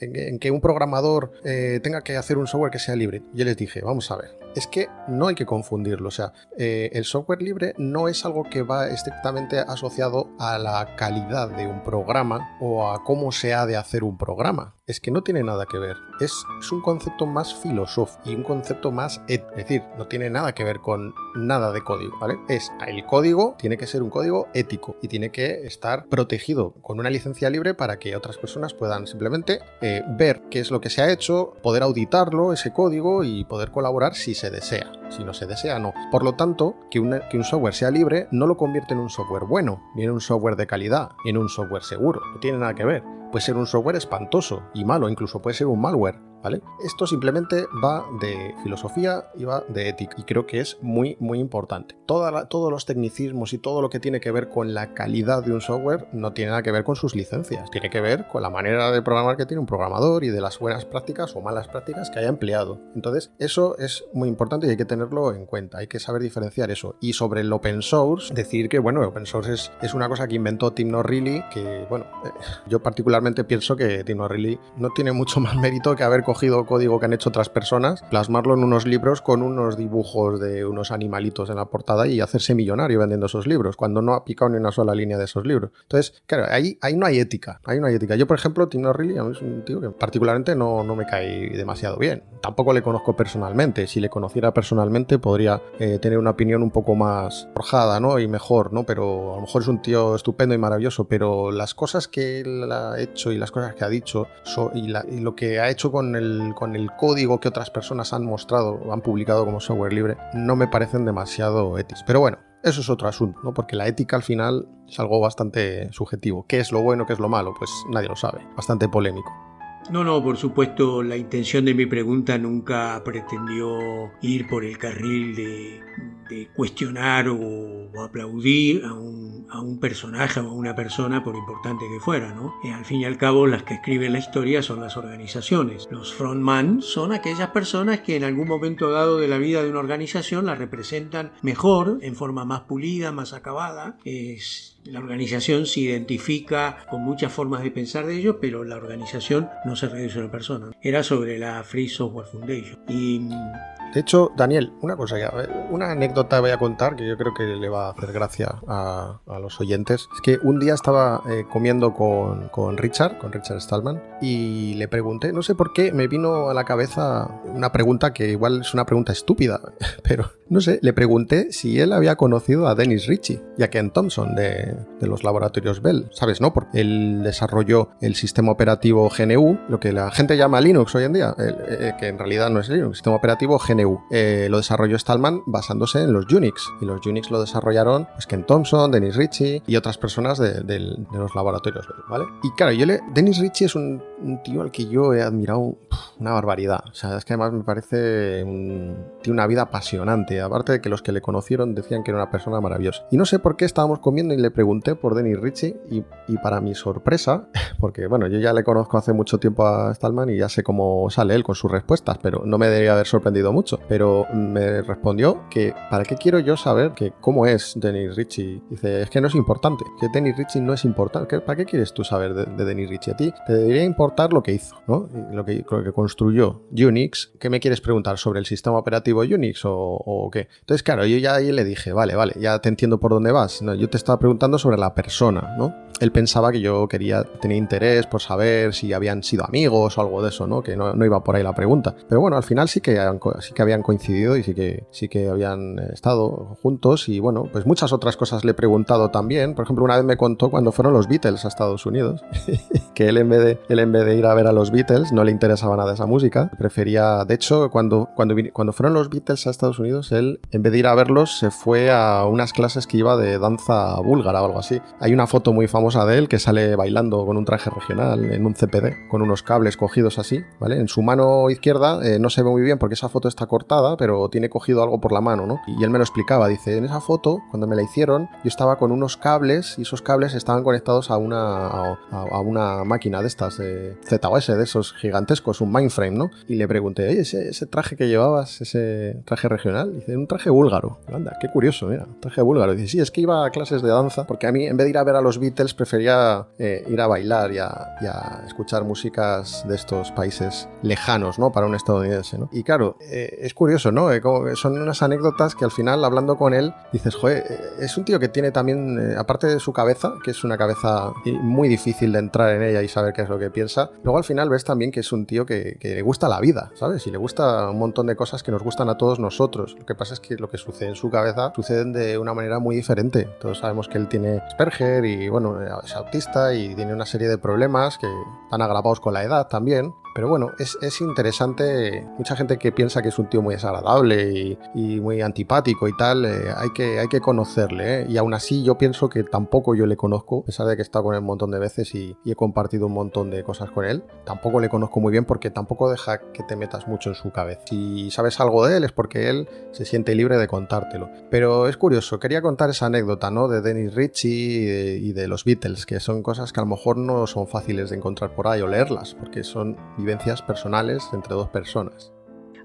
En, que un programador eh, tenga que hacer un software que sea libre. Yo les dije, vamos a ver, es que no hay que confundirlo. O sea, eh, el software libre no es algo que va estrictamente asociado a la calidad de un programa o a cómo se ha de hacer un programa. Es que no tiene nada que ver. Es, un concepto más filosófico y un concepto más... Es decir, no tiene nada que ver con nada de código, ¿vale? Es el código tiene que ser un código ético y tiene que estar protegido con una licencia libre para que otras personas puedan simplemente eh, ver qué es lo que se ha hecho, poder auditarlo, ese código y poder colaborar si se desea. Si no se desea, no. Por lo tanto, que, que un software sea libre no lo convierte en un software bueno, ni en un software de calidad, ni en un software seguro. No tiene nada que ver. Puede ser un software espantoso y malo, incluso puede ser un malware. Esto simplemente va de filosofía y va de ética y creo que es muy muy importante. todos los tecnicismos y todo lo que tiene que ver con la calidad de un software no tiene nada que ver con sus licencias, tiene que ver con la manera de programar que tiene un programador y de las buenas prácticas o malas prácticas que haya empleado. Entonces, eso es muy importante y hay que tenerlo en cuenta, hay que saber diferenciar eso. Y sobre el open source, decir que, bueno, open source es, una cosa que inventó Tim O'Reilly, que, bueno, eh, yo particularmente pienso que Tim O'Reilly no tiene mucho (laughs) más mérito que haber cogido código que han hecho otras personas, plasmarlo en unos libros con unos dibujos de unos animalitos en la portada y hacerse millonario vendiendo esos libros, cuando no ha picado ni una sola línea de esos libros. Entonces, claro, ahí, ahí no hay ética, ahí no hay ética. Yo, por ejemplo, Tim O'Reilly es un tío que particularmente no, no me cae demasiado bien. Tampoco le conozco personalmente. Si le conociera personalmente podría eh, tener una opinión un poco más forjada, ¿no? Y mejor, ¿no? Pero a lo mejor es un tío estupendo y maravilloso, pero las cosas que él ha hecho y las cosas que ha dicho y, y lo que ha hecho con el con el código que otras personas han mostrado o han publicado como software libre, no me parecen demasiado éticos. Pero bueno, eso es otro asunto, ¿no? Porque la ética al final es algo bastante subjetivo. ¿Qué es lo bueno, qué es lo malo? Pues nadie lo sabe. Bastante polémico. No, no, por supuesto, la intención de mi pregunta nunca pretendió ir por el carril de, cuestionar o, aplaudir a un, a un, personaje o a una persona, por importante que fuera, ¿no? Y al fin y al cabo, las que escriben la historia son las organizaciones. Los frontman son aquellas personas que en algún momento dado de la vida de una organización la representan mejor, en forma más pulida, más acabada. Es la organización se identifica con muchas formas de pensar de ellos, pero la organización no se reduce a una persona. Era sobre la Free Software Foundation. Y de hecho, Daniel, una cosa ya, una anécdota voy a contar que yo creo que le va a hacer gracia a, los oyentes. Es que un día estaba eh, comiendo con, con, Richard, con Richard Stallman, y le pregunté, no sé por qué, me vino a la cabeza una pregunta que igual es una pregunta estúpida, (laughs) pero no sé, le pregunté si él había conocido a Dennis Ritchie y a Ken Thompson de, de los laboratorios Bell, ¿sabes? No, porque él desarrolló el sistema operativo GNU, lo que la gente llama Linux hoy en día, eh, que en realidad no es Linux, el sistema operativo GNU eh, lo desarrolló Stallman basándose en los Unix. Y los Unix lo desarrollaron pues, Ken Thompson, Dennis Ritchie y otras personas de, los laboratorios, ¿vale? Y claro, yo le, Dennis Ritchie es un, tío al que yo he admirado una barbaridad. O sea, es que además me parece un, tiene una vida apasionante. Aparte de que los que le conocieron decían que era una persona maravillosa. Y no sé por qué estábamos comiendo y le pregunté por Dennis Ritchie y, y para mi sorpresa, (laughs) porque bueno, yo ya le conozco hace mucho tiempo a Stallman y ya sé cómo sale él con sus respuestas, pero no me debería haber sorprendido mucho pero me respondió que ¿para qué quiero yo saber que cómo es Dennis Ritchie? Dice, es que no es importante, que Dennis Ritchie no es importante. ¿Para qué quieres tú saber de, de Dennis Ritchie? A ti te debería importar lo que hizo, ¿no? Lo que, lo que construyó Unix. ¿Qué me quieres preguntar sobre el sistema operativo Unix o, qué? Entonces, claro, yo ya ahí le dije, vale, vale, ya te entiendo por dónde vas. No, yo te estaba preguntando sobre la persona, ¿no? Él pensaba que yo quería, tener interés por saber si habían sido amigos o algo de eso, ¿no? Que no, iba por ahí la pregunta. Pero bueno, al final sí que, sí que habían coincidido y sí que, sí que habían estado juntos y bueno, pues muchas otras cosas le he preguntado también. Por ejemplo, una vez me contó cuando fueron los Beatles a Estados Unidos, (laughs) que él en, vez de, él en vez de ir a ver a los Beatles no le interesaba nada esa música, prefería, de hecho, cuando, cuando, cuando fueron los Beatles a Estados Unidos, él en vez de ir a verlos se fue a unas clases que iba de danza búlgara o algo así. Hay una foto muy famosa de él que sale bailando con un traje regional en un CPD, con unos cables cogidos así, ¿vale? En su mano izquierda eh, no se ve muy bien porque esa foto está cortada, pero tiene cogido algo por la mano, ¿no? Y él me lo explicaba, dice, en esa foto, cuando me la hicieron, yo estaba con unos cables y esos cables estaban conectados a una, a, una máquina de estas, de ZOS, de esos gigantescos, un mainframe, ¿no? Y le pregunté, oye, ese, traje que llevabas, ese traje regional, dice, un traje búlgaro. Anda, qué curioso, mira, traje búlgaro. Dice, sí, es que iba a clases de danza, porque a mí, en vez de ir a ver a los Beatles, prefería eh, ir a bailar y a, escuchar músicas de estos países lejanos, ¿no? Para un estadounidense, ¿no? Y claro, eh, es curioso, ¿no? Eh, son unas anécdotas que al final, hablando con él, dices, joder, es un tío que tiene también, aparte de su cabeza, que es una cabeza muy difícil de entrar en ella y saber qué es lo que piensa, luego al final ves también que es un tío que, le gusta la vida, ¿sabes? Y le gusta un montón de cosas que nos gustan a todos nosotros. Lo que pasa es que lo que sucede en su cabeza suceden de una manera muy diferente. Todos sabemos que él tiene Asperger y bueno, es autista y tiene una serie de problemas que están agravados con la edad también. Pero bueno, es, interesante. Mucha gente que piensa que es un tío muy desagradable y, muy antipático y tal, eh, hay, que, hay que conocerle. ¿eh? Y aún así yo pienso que tampoco yo le conozco, a pesar de que he estado con él un montón de veces y, he compartido un montón de cosas con él. Tampoco le conozco muy bien porque tampoco deja que te metas mucho en su cabeza. Si sabes algo de él es porque él se siente libre de contártelo. Pero es curioso, quería contar esa anécdota, ¿no? De Dennis Ritchie y de los Beatles, que son cosas que a lo mejor no son fáciles de encontrar por ahí o leerlas, porque son vivencias personales entre dos personas.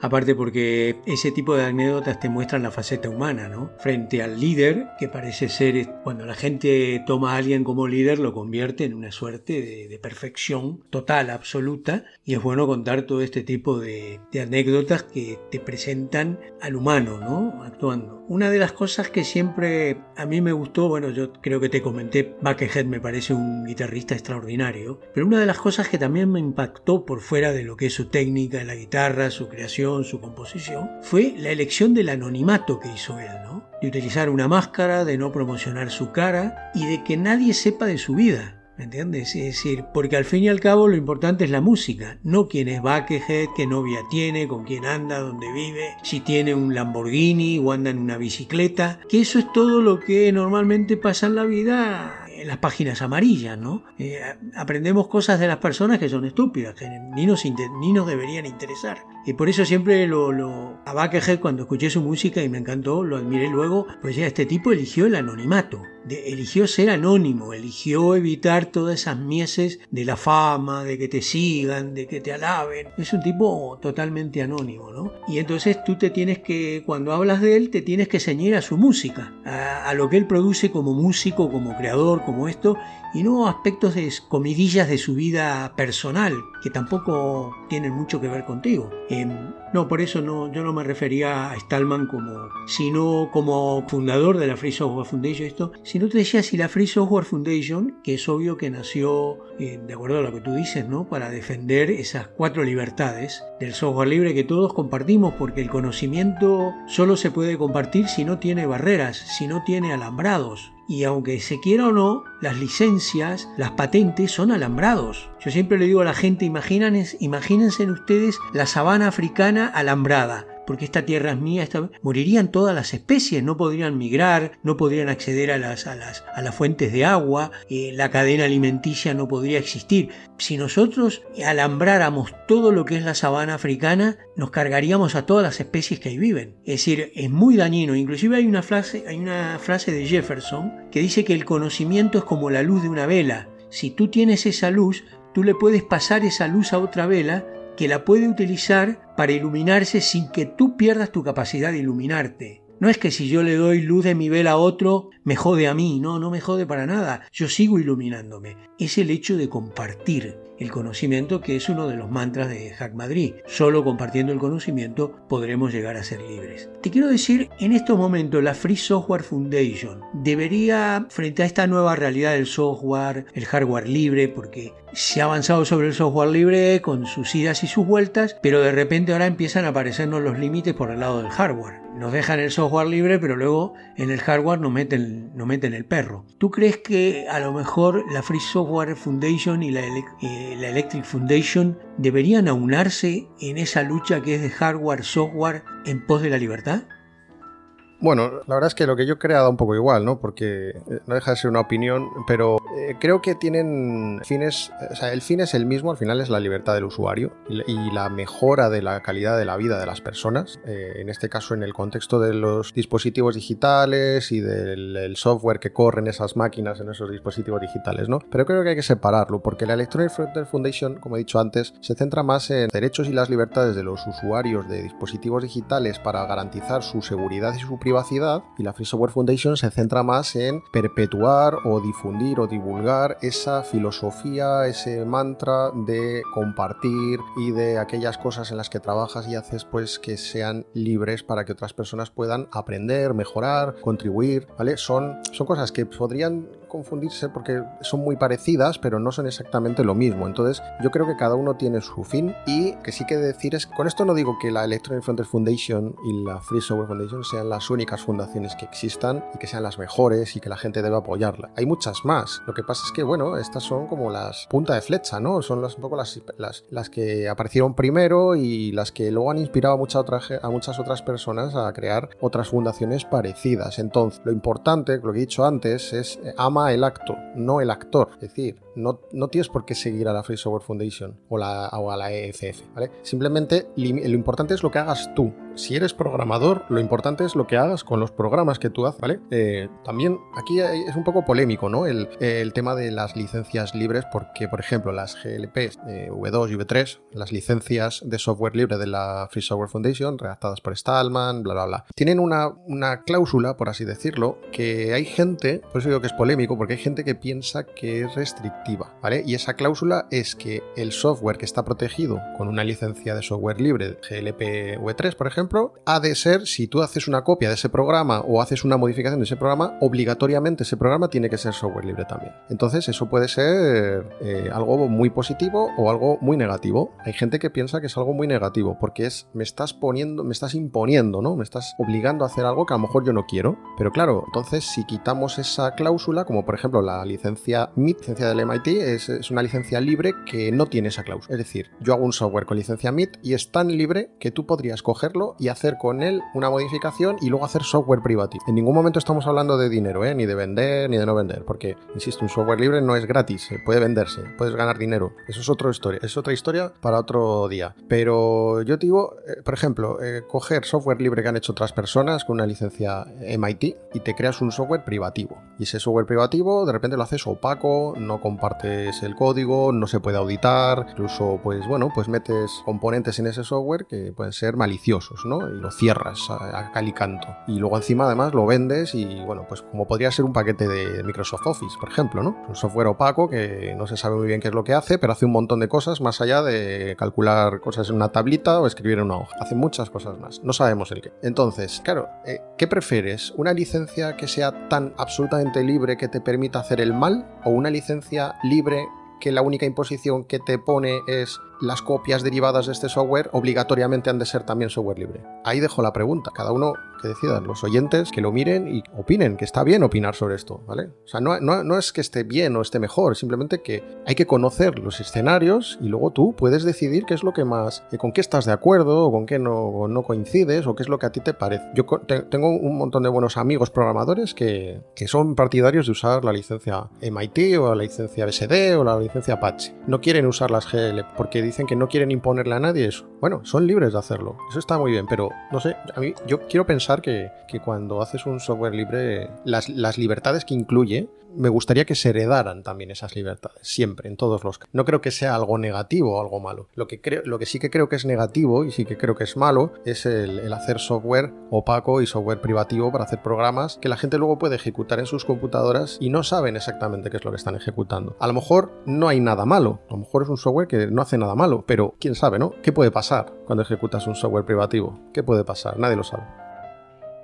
Aparte porque ese tipo de anécdotas te muestran la faceta humana, ¿no? Frente al líder, que parece ser, cuando la gente toma a alguien como líder, lo convierte en una suerte de, perfección total, absoluta, y es bueno contar todo este tipo de, anécdotas que te presentan al humano, ¿no? Actuando. Una de las cosas que siempre a mí me gustó, bueno, yo creo que te comenté, Buckethead me parece un guitarrista extraordinario, pero una de las cosas que también me impactó por fuera de lo que es su técnica la guitarra, su creación, su composición, fue la elección del anonimato que hizo él, ¿no? De utilizar una máscara, de no promocionar su cara y de que nadie sepa de su vida. ¿Me entiendes? Es decir, porque al fin y al cabo lo importante es la música, no quién es Buckethead, qué novia tiene, con quién anda, dónde vive, si tiene un Lamborghini o anda en una bicicleta, que eso es todo lo que normalmente pasa en la vida en las páginas amarillas, ¿no? Eh, aprendemos cosas de las personas que son estúpidas, que ni nos, ni nos deberían interesar. Y por eso siempre lo, lo a cuando escuché su música y me encantó, lo admiré luego, pues ya este tipo eligió el anonimato eligió ser anónimo, eligió evitar todas esas mieses de la fama, de que te sigan, de que te alaben. Es un tipo totalmente anónimo, ¿no? Y entonces tú te tienes que, cuando hablas de él, te tienes que ceñir a su música, a, lo que él produce como músico, como creador, como esto, y no aspectos de comidillas de su vida personal, que tampoco tienen mucho que ver contigo. Em, no, por eso no, yo no me refería a Stallman como, sino como fundador de la Free Software Foundation, esto, sino te decía si la Free Software Foundation, que es obvio que nació, eh, de acuerdo a lo que tú dices, ¿no? Para defender esas cuatro libertades del software libre que todos compartimos, porque el conocimiento solo se puede compartir si no tiene barreras, si no tiene alambrados y aunque se quiera o no, las licencias, las patentes son alambrados. Yo siempre le digo a la gente, imagínense, imagínense ustedes la sabana africana alambrada porque esta tierra es mía, morirían todas las especies, no podrían migrar, no podrían acceder a las, a a las fuentes de agua, eh, la cadena alimenticia no podría existir. Si nosotros alambráramos todo lo que es la sabana africana, nos cargaríamos a todas las especies que ahí viven. Es decir, es muy dañino. Inclusive hay una frase, hay una frase de Jefferson que dice que el conocimiento es como la luz de una vela. Si tú tienes esa luz, tú le puedes pasar esa luz a otra vela que la puede utilizar para iluminarse sin que tú pierdas tu capacidad de iluminarte. No es que si yo le doy luz de mi vela a otro, me jode a mí, no, no me jode para nada, yo sigo iluminándome. Es el hecho de compartir el conocimiento que es uno de los mantras de Hack Madrid. Solo compartiendo el conocimiento podremos llegar a ser libres. Te quiero decir, en estos momentos la Free Software Foundation debería, frente a esta nueva realidad del software, el hardware libre, porque se ha avanzado sobre el software libre con sus idas y sus vueltas, pero de repente ahora empiezan a aparecernos los límites por el lado del hardware. Nos dejan el software libre, pero luego en el hardware nos meten, nos meten el perro. ¿Tú crees que a lo mejor la Free Software Foundation y la, eh, la Electric Foundation deberían aunarse en esa lucha que es de hardware-software en pos de la libertad? Bueno, la verdad es que lo que yo he creado un poco igual, ¿no? Porque eh, no deja de ser una opinión, pero eh, creo que tienen fines, o sea, el fin es el mismo, al final es la libertad del usuario y, la mejora de la calidad de la vida de las personas, eh, en este caso en el contexto de los dispositivos digitales y del software que corren esas máquinas en esos dispositivos digitales, ¿no? Pero creo que hay que separarlo, porque la Electronic Frontier Foundation, como he dicho antes, se centra más en derechos y las libertades de los usuarios de dispositivos digitales para garantizar su seguridad y su privacidad y la Free Software Foundation se centra más en perpetuar o difundir o divulgar esa filosofía, ese mantra de compartir y de aquellas cosas en las que trabajas y haces pues que sean libres para que otras personas puedan aprender, mejorar, contribuir, ¿vale? Son, son cosas que podrían confundirse porque son muy parecidas, pero no son exactamente lo mismo. Entonces, yo creo que cada uno tiene su fin y que sí que decir es, con esto no digo que la Electronic Frontier Foundation y la Free Software Foundation sean las únicas fundaciones que existan y que sean las mejores y que la gente debe apoyarla. Hay muchas más. Lo que pasa es que, bueno, estas son como las punta de flecha, ¿no? Son las, un poco las, las, las que aparecieron primero y las que luego han inspirado a, mucha otra, a muchas otras personas a crear otras fundaciones parecidas. Entonces, lo importante, lo que he dicho antes, es eh, el acto, no el actor. Es decir, no, no tienes por qué seguir a la Free Software Foundation o, a la EFF, ¿vale? Simplemente lo importante es lo que hagas tú. Si eres programador, lo importante es lo que hagas con los programas que tú haces, ¿vale? Eh, también aquí es un poco polémico, ¿no? El, tema de las licencias libres, porque, por ejemplo, las GLPs V2 y V3, las licencias de software libre de la Free Software Foundation, redactadas por Stallman, bla, bla, bla, tienen una, una cláusula, por así decirlo, que hay gente, por eso digo que es polémico, porque hay gente que piensa que es restrictiva, Y esa cláusula es que el software que está protegido con una licencia de software libre, GLP V3, por ejemplo, ha de ser, si tú haces una copia de ese programa o haces una modificación de ese programa, obligatoriamente ese programa tiene que ser software libre también. Entonces, eso puede ser eh, algo muy positivo o algo muy negativo. Hay gente que piensa que es algo muy negativo, porque es, me estás poniendo, me estás imponiendo, ¿no? Me estás obligando a hacer algo que a lo mejor yo no quiero. Pero claro, entonces si quitamos esa cláusula, como por ejemplo la licencia MIT, licencia del MIT, es, una licencia libre que no tiene esa cláusula. Es decir, yo hago un software con licencia MIT y es tan libre que tú podrías cogerlo y hacer con él una modificación y luego hacer software privativo. En ningún momento estamos hablando de dinero, ¿eh? ni de vender ni de no vender, porque, insisto, un software libre no es gratis, puede venderse, puedes ganar dinero. Eso es otra historia, es otra historia para otro día. Pero yo te digo, eh, por ejemplo, eh, coger software libre que han hecho otras personas con una licencia MIT y te creas un software privativo. Y ese software privativo de repente lo haces opaco, no el código, no se puede auditar, incluso pues bueno, pues metes componentes en ese software que pueden ser maliciosos, ¿no? Y lo cierras a, cal y canto. Y luego encima además lo vendes y bueno, pues como podría ser un paquete de Microsoft Office, por ejemplo, ¿no? Un software opaco que no se sabe muy bien qué es lo que hace, pero hace un montón de cosas más allá de calcular cosas en una tablita o escribir en una hoja. Hace muchas cosas más. No sabemos el qué. Entonces, claro, eh, ¿qué prefieres? ¿Una licencia que sea tan absolutamente libre que te permita hacer el mal o una licencia libre que la única imposición que te pone es las copias derivadas de este software obligatoriamente han de ser también software libre? Ahí dejo la pregunta. Cada uno que decidan, los oyentes que lo miren y opinen, que está bien opinar sobre esto, ¿vale? O sea, no, no, es que esté bien o esté mejor, simplemente que hay que conocer los escenarios y luego tú puedes decidir qué es lo que más, eh, con qué estás de acuerdo o con qué no, no coincides o qué es lo que a ti te parece. Yo tengo un montón de buenos amigos programadores que, que son partidarios de usar la licencia MIT o la licencia BSD o la licencia Apache. No quieren usar las GL porque dicen que no quieren imponerle a nadie eso. Bueno, son libres de hacerlo. Eso está muy bien, pero no sé, a mí yo quiero pensar que, cuando haces un software libre, las, libertades que incluye me gustaría que se heredaran también esas libertades, siempre, en todos los casos. No creo que sea algo negativo o algo malo. Lo que, creo, lo que sí que creo que es negativo y sí que creo que es malo es el, hacer software opaco y software privativo para hacer programas que la gente luego puede ejecutar en sus computadoras y no saben exactamente qué es lo que están ejecutando. A lo mejor no hay nada malo, a lo mejor es un software que no hace nada malo, pero quién sabe, ¿no? ¿Qué puede pasar cuando ejecutas un software privativo? ¿Qué puede pasar? Nadie lo sabe.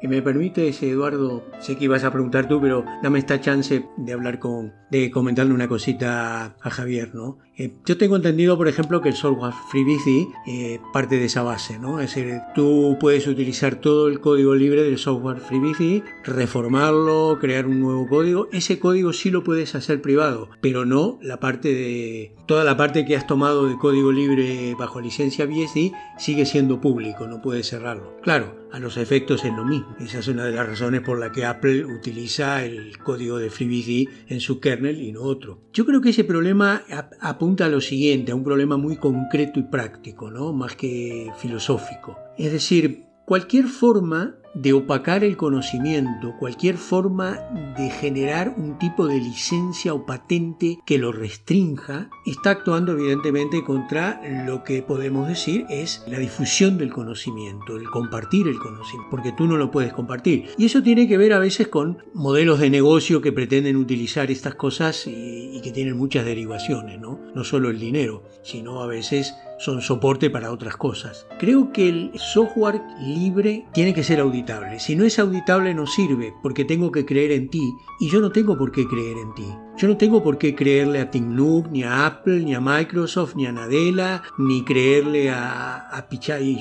Y me permites, Eduardo, sé que ibas a preguntar tú, pero dame esta chance de hablar con, de comentarle una cosita a Javier, ¿no? Eh, yo tengo entendido, por ejemplo, que el software FreeBSD eh, parte de esa base, ¿no? Es decir, tú puedes utilizar todo el código libre del software FreeBSD, reformarlo, crear un nuevo código. Ese código sí lo puedes hacer privado, pero no la parte de toda la parte que has tomado de código libre bajo licencia BSD sigue siendo público, no puedes cerrarlo. Claro, a los efectos es lo mismo. Esa es una de las razones por la que Apple utiliza el código de FreeBSD en su kernel y no otro. Yo creo que ese problema apunta a lo siguiente, a un problema muy concreto y práctico, ¿no? más que filosófico. Es decir, cualquier forma de opacar el conocimiento, cualquier forma de generar un tipo de licencia o patente que lo restrinja, está actuando evidentemente contra lo que podemos decir es la difusión del conocimiento, el compartir el conocimiento, porque tú no lo puedes compartir. Y eso tiene que ver a veces con modelos de negocio que pretenden utilizar estas cosas y, que tienen muchas derivaciones, ¿no? No solo el dinero, sino a veces son soporte para otras cosas. Creo que el software libre tiene que ser auditable. Si no es auditable no sirve porque tengo que creer en ti y yo no tengo por qué creer en ti. Yo no tengo por qué creerle a Tim Nook, ni a Apple, ni a Microsoft, ni a Nadella, ni creerle a, a Pichai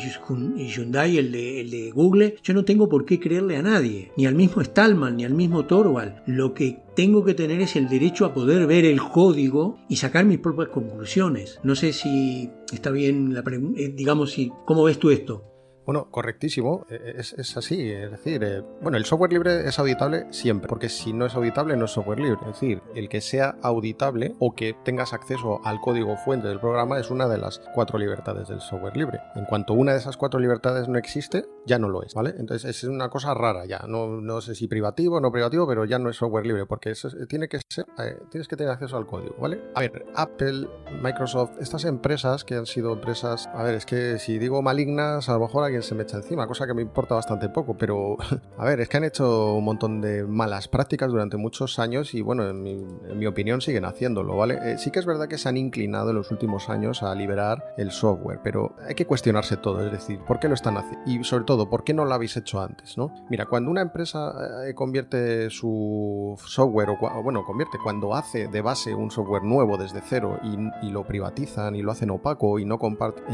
y Hyundai, el de, el de Google. Yo no tengo por qué creerle a nadie, ni al mismo Stallman, ni al mismo Torvald. Lo que tengo que tener es el derecho a poder ver el código y sacar mis propias conclusiones. No sé si está bien la pregunta, eh, digamos, si, ¿cómo ves tú esto? Bueno, correctísimo, e, e, es, así, es decir, eh, bueno, el software libre es auditable siempre, porque si no es auditable no es software libre, es decir, el que sea auditable o que tengas acceso al código fuente del programa es una de las cuatro libertades del software libre. En cuanto una de esas cuatro libertades no existe, ya no lo es, ¿vale? Entonces es una cosa rara ya, no, no sé si privativo o no privativo, pero ya no es software libre, porque eso tiene que ser, eh, tienes que tener acceso al código, ¿vale? A ver, Apple, Microsoft, estas empresas que han sido empresas, a ver, es que si digo malignas, a lo mejor alguien se me echa encima, cosa que me importa bastante poco, pero (laughs) a ver, es que han hecho un montón de malas prácticas durante muchos años y bueno, en mi, opinión siguen haciéndolo, ¿vale? Eh, sí que es verdad que se han inclinado en los últimos años a liberar el software, pero hay que cuestionarse todo, es decir, ¿por qué lo están haciendo? Y sobre todo, ¿por qué no lo habéis hecho antes, no? Mira, cuando una empresa eh, convierte su software, o bueno, convierte, cuando hace de base un software nuevo desde cero y, lo privatizan y lo hacen opaco y no comparten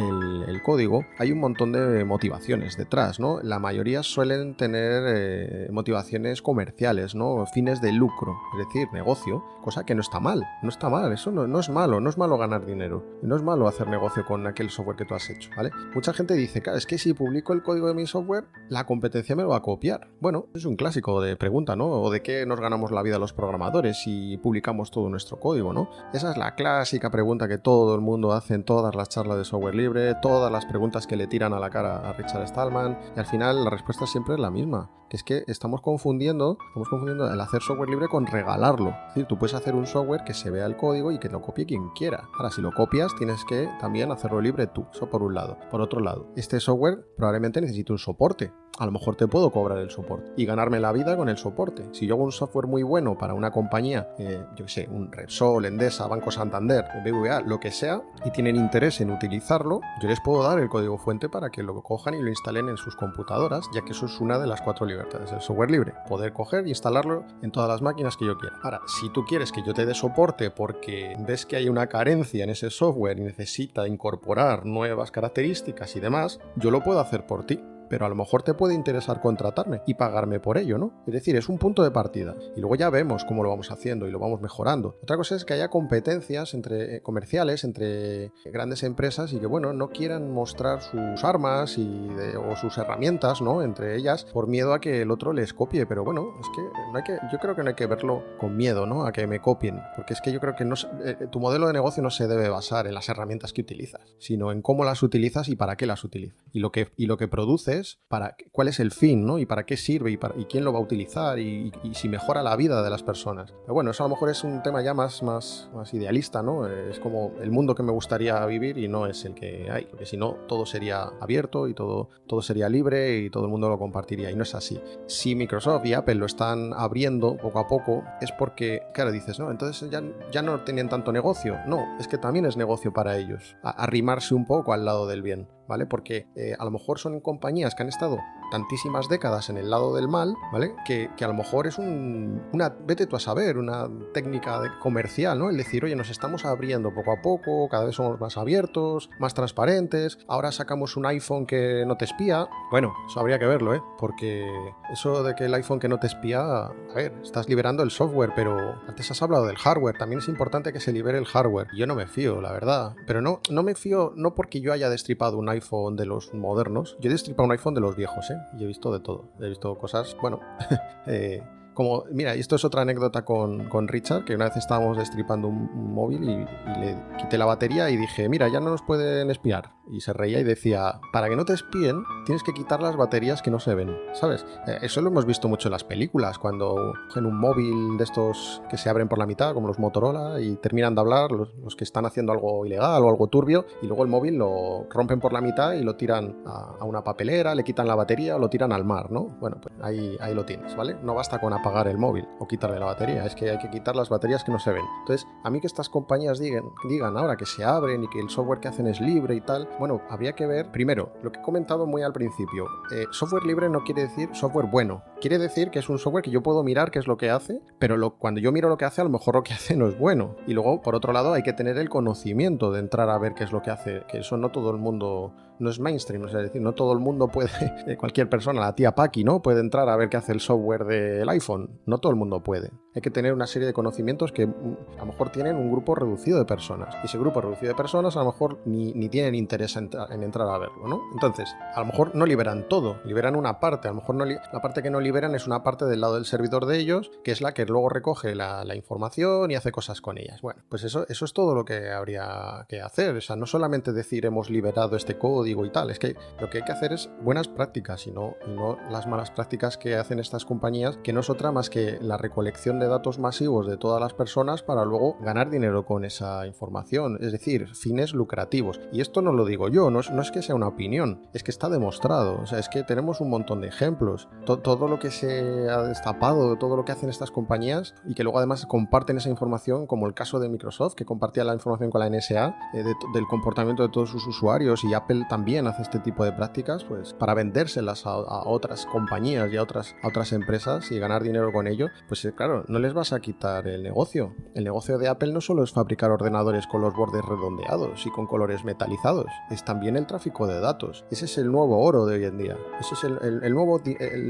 el código, hay un montón de motivaciones detrás, ¿no? La mayoría suelen tener eh, motivaciones comerciales. Fines de lucro, es decir, negocio, cosa que no está mal, no está mal, eso no, es malo, no es malo ganar dinero, no es malo hacer negocio con aquel software que tú has hecho, ¿vale? Mucha gente dice, claro, es que si publico el código de mi software, la competencia me lo va a copiar. Bueno, es un clásico de pregunta, ¿no? O de qué nos ganamos la vida los programadores si publicamos todo nuestro código, ¿no? Esa es la clásica pregunta que todo el mundo hace en todas las charlas de software libre, todas las preguntas que le tiran a la cara a Richard Stallman, y al final la respuesta siempre es la misma es que estamos confundiendo, estamos confundiendo el hacer software libre con regalarlo. Es decir, tú puedes hacer un software que se vea el código y que lo copie quien quiera. Ahora, si lo copias, tienes que también hacerlo libre tú. Eso por un lado. Por otro lado, este software probablemente necesite un soporte. A lo mejor te puedo cobrar el soporte y ganarme la vida con el soporte. Si yo hago un software muy bueno para una compañía, eh, yo qué sé, un Repsol, Endesa, Banco Santander, BVA, lo que sea, y tienen interés en utilizarlo, yo les puedo dar el código fuente para que lo cojan y lo instalen en sus computadoras, ya que eso es una de las cuatro libertades es el software libre, poder coger e instalarlo en todas las máquinas que yo quiera. Ahora, si tú quieres que yo te dé soporte porque ves que hay una carencia en ese software y necesita incorporar nuevas características y demás, yo lo puedo hacer por ti pero a lo mejor te puede interesar contratarme y pagarme por ello, ¿no? Es decir, es un punto de partida. Y luego ya vemos cómo lo vamos haciendo y lo vamos mejorando. Otra cosa es que haya competencias entre eh, comerciales entre grandes empresas y que, bueno, no quieran mostrar sus armas o sus herramientas, ¿no? Entre ellas, por miedo a que el otro les copie. Pero bueno, es que no hay que, yo creo que no hay que verlo con miedo, ¿no? A que me copien. Porque es que yo creo que no, eh, tu modelo de negocio no se debe basar en las herramientas que utilizas, sino en cómo las utilizas y para qué las utilizas. Y lo que, y lo que produces para cuál es el fin, ¿no? Y para qué sirve y, para, y quién lo va a utilizar y, si mejora la vida de las personas. Pero bueno, eso a lo mejor es un tema ya más, más, más idealista, ¿no? Es como el mundo que me gustaría vivir y no es el que hay, porque si no, todo sería abierto y todo, todo sería libre y todo el mundo lo compartiría y no es así. Si Microsoft y Apple lo están abriendo poco a poco, es porque, claro, dices, no, entonces ya, ya no tienen tanto negocio. No, es que también es negocio para ellos, arrimarse un poco al lado del bien. ¿Vale? Porque eh, a lo mejor son compañías que han estado tantísimas décadas en el lado del mal, ¿vale? Que, a lo mejor es un, una, vete tú a saber, una técnica comercial, ¿no? El decir, oye, nos estamos abriendo poco a poco, cada vez somos más abiertos, más transparentes, ahora sacamos un iPhone que no te espía. Bueno, eso habría que verlo, ¿eh? Porque eso de que el iPhone que no te espía, a ver, estás liberando el software, pero antes has hablado del hardware, también es importante que se libere el hardware. Yo no me fío, la verdad, pero no, no me fío no porque yo haya destripado un iPhone de los modernos, yo he destripado un iPhone de los viejos, ¿eh? Y he visto de todo, he visto cosas, bueno, (laughs) eh, como, mira, esto es otra anécdota con, con Richard, que una vez estábamos destripando un, móvil y, le quité la batería y dije, mira, ya no nos pueden espiar. Y se reía y decía, para que no te espíen, tienes que quitar las baterías que no se ven, ¿sabes? Eh, eso lo hemos visto mucho en las películas, cuando en un móvil de estos que se abren por la mitad, como los Motorola, y terminan de hablar los, los que están haciendo algo ilegal o algo turbio, y luego el móvil lo rompen por la mitad y lo tiran a, a una papelera, le quitan la batería o lo tiran al mar, ¿no? Bueno, pues ahí, ahí lo tienes, ¿vale? No basta con apagar el móvil o quitarle la batería, es que hay que quitar las baterías que no se ven. Entonces, a mí que estas compañías digan, digan ahora que se abren y que el software que hacen es libre y tal, bueno, habría que ver, primero, lo que he comentado muy al principio, eh, software libre no quiere decir software bueno, quiere decir que es un software que yo puedo mirar qué es lo que hace, pero lo, cuando yo miro lo que hace, a lo mejor lo que (laughs) hace no es bueno. Y luego, por otro lado, hay que tener el conocimiento de entrar a ver qué es lo que hace, que eso no todo el mundo no es mainstream, es decir, no todo el mundo puede, (laughs) eh, cualquier persona, la tía Paki, ¿no? Puede entrar a ver qué hace el software del iPhone. No todo el mundo puede. Hay que tener una serie de conocimientos que mm, a lo mejor tienen un grupo reducido de personas. Y ese grupo reducido de personas a lo mejor ni, tienen interés en, entrar a verlo, ¿no? Entonces, a lo mejor no liberan todo, liberan una parte. A lo mejor no la parte que no liberan es una parte del lado del servidor de ellos, que es la que luego recoge la, información y hace cosas con ellas. Bueno, pues eso, eso es todo lo que habría que hacer. O sea, no solamente decir hemos liberado este código, y tal. Es que lo que hay que hacer es buenas prácticas y no, y no las malas prácticas que hacen estas compañías, que no es otra más que la recolección de datos masivos de todas las personas para luego ganar dinero con esa información. Es decir, fines lucrativos. Y esto no lo digo yo, no es, no es que sea una opinión, es que está demostrado. O sea, es que tenemos un montón de ejemplos. todo lo que se ha destapado, todo lo que hacen estas compañías y que luego además comparten esa información, como el caso de Microsoft, que compartía la información con la NSA eh, del comportamiento de todos sus usuarios y Apple también hace este tipo de prácticas, pues para vendérselas a, otras compañías y a otras, a otras empresas y ganar dinero con ello, pues eh, claro, no les vas a quitar el negocio. El negocio de Apple no solo es fabricar ordenadores con los bordes redondeados y con colores metalizados, es también el tráfico de datos. Ese es el nuevo oro de hoy en día. Ese es el, nuevo...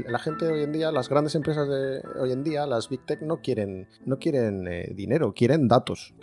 la gente de hoy en día, las grandes empresas de hoy en día, las Big Tech, no quieren, no quieren eh, dinero, quieren datos.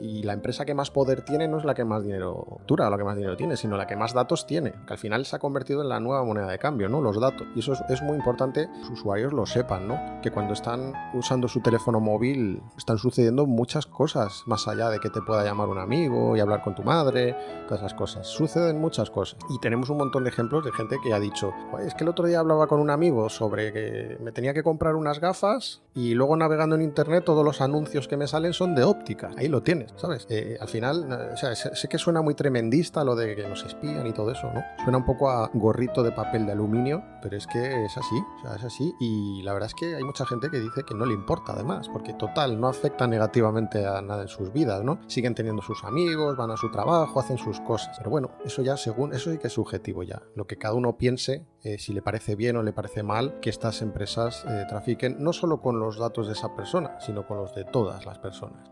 Y la empresa que más poder tiene no es la que más dinero dura, la que más dinero tiene, sino la que más datos tiene, que al final se ha convertido en la nueva moneda de cambio, ¿no? Los datos. Y eso es, muy importante que los usuarios lo sepan, ¿no? Que cuando están usando su teléfono móvil están sucediendo muchas cosas, más allá de que te pueda llamar un amigo y hablar con tu madre, todas esas cosas. Suceden muchas cosas. Y tenemos un montón de ejemplos de gente que ha dicho, es que el otro día hablaba con un amigo sobre que me tenía que comprar unas gafas y luego navegando en internet todos los anuncios que me salen son de óptica. Ahí lo tienes, ¿sabes? Eh, al final, sé, sé que suena muy tremendista lo de que nos espían y todo eso, ¿no? Suena un poco a gorrito de papel de aluminio, pero es que es así, o sea, es así. Y la verdad es que hay mucha gente que dice que no le importa además, porque total, no afecta negativamente a nada en sus vidas, ¿no? Siguen teniendo sus amigos, van a su trabajo, hacen sus cosas. Pero bueno, eso ya según, eso sí que es subjetivo ya. Lo que cada uno piense, eh, si le parece bien o le parece mal que estas empresas eh, trafiquen no solo con los datos de esa persona, sino con los de todas las personas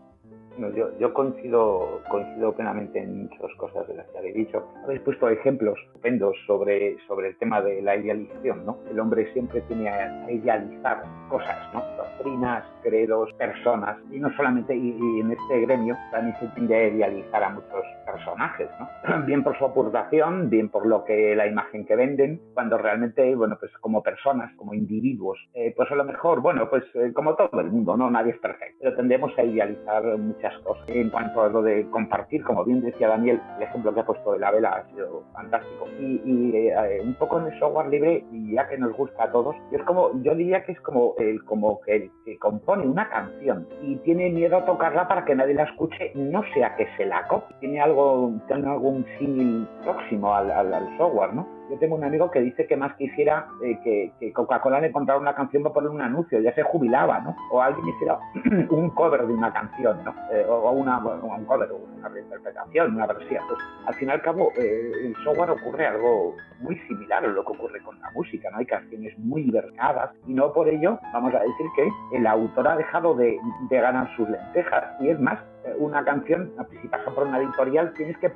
yo, yo coincido, coincido plenamente en muchas cosas de las que habéis dicho. Habéis puesto ejemplos estupendos sobre, sobre el tema de la idealización, ¿no? El hombre siempre tiene a idealizar cosas, ¿no? Doctrinas, credos, personas, y no solamente, y, en este gremio también se tiende a idealizar a muchos personajes, ¿no? (clears throat) Bien por su aportación, bien por lo que la imagen que venden, cuando realmente, bueno, pues como personas, como individuos, eh, pues a lo mejor, bueno, pues eh, como todo el mundo, ¿no? Nadie es perfecto, pero tendemos a idealizar muchas cosas. En cuanto a lo de compartir, como bien decía Daniel, el ejemplo que ha puesto de la vela ha sido fantástico. Y, eh, un poco en el software libre, ya que nos gusta a todos, es como, yo diría que es como el, como que el que compone una canción y tiene miedo a tocarla para que nadie la escuche, no sea que se la copie. Tiene algo, tiene algún símil próximo al software, ¿no? Yo tengo un amigo que dice que más quisiera eh, que, Coca-Cola le comprara una canción para poner un anuncio, ya se jubilaba, ¿no? O alguien hiciera (clears throat) un cover de una canción, ¿no? Eh, o una, un cover, una reinterpretación, una versión. Pues al fin y al cabo, eh, en software ocurre algo muy similar a lo que ocurre con la música, ¿no? Hay canciones muy versadas y no por ello vamos a decir que el autor ha dejado de, de ganar sus lentejas. Y es más, una canción, si pasa por una editorial, tienes que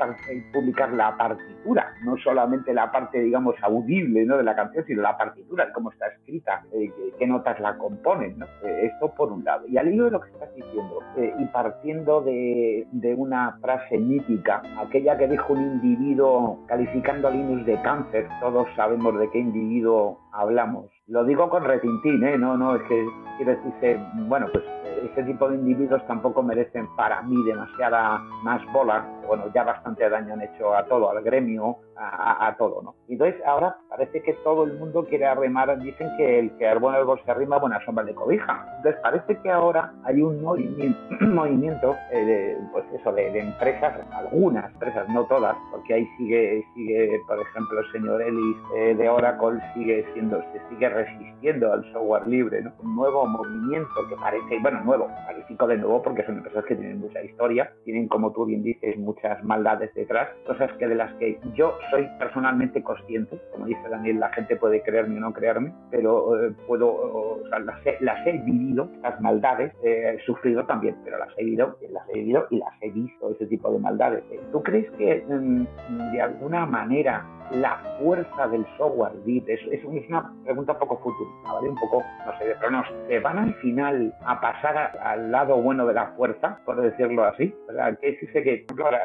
publicar la partitura, no solamente la parte, digamos, audible ¿no? de la canción, sino la partitura, cómo está escrita, eh, qué, notas la componen. ¿no? Eh, esto por un lado. Y al hilo de lo que estás diciendo, eh, y partiendo de, de, una frase mítica, aquella que dijo un individuo calificando a Linus de cáncer, todos sabemos de qué individuo hablamos. Lo digo con retintín, ¿eh? No, no, es que quiero decirse, bueno, pues ese tipo de individuos tampoco merecen para mí demasiada más bola. Bueno, ya bastante daño han hecho a todo, al gremio, a, todo, ¿no? Entonces ahora parece que todo el mundo quiere arrimar, dicen que el que buen árbol se arrima, buena sombra de cobija. Entonces parece que ahora hay un movimiento, (clears throat) movimiento eh, de, pues eso, de, empresas, algunas empresas, no todas, porque ahí sigue, sigue por ejemplo, el señor Ellis eh, de Oracle sigue siendo, se sigue resistiendo al software libre, ¿no? Un nuevo movimiento que parece, bueno, nuevo, califico de nuevo porque son empresas que tienen mucha historia, tienen, como tú bien dices, muchas maldades detrás, cosas que de las que yo soy personalmente consciente, como dice Daniel, la gente puede creerme o no creerme, pero eh, puedo, o sea, las, he, vivido, las maldades, eh, he sufrido también, pero las he vivido, las he vivido y las he visto, ese tipo de maldades. ¿Tú crees que mm, de alguna manera la fuerza del software libre? Es, es, una pregunta un poco futurista, ¿vale? Un poco, no sé, pero no, ¿se van al final a pasar al lado bueno de la fuerza, por decirlo así? ¿Verdad? Que dice que, ahora, em,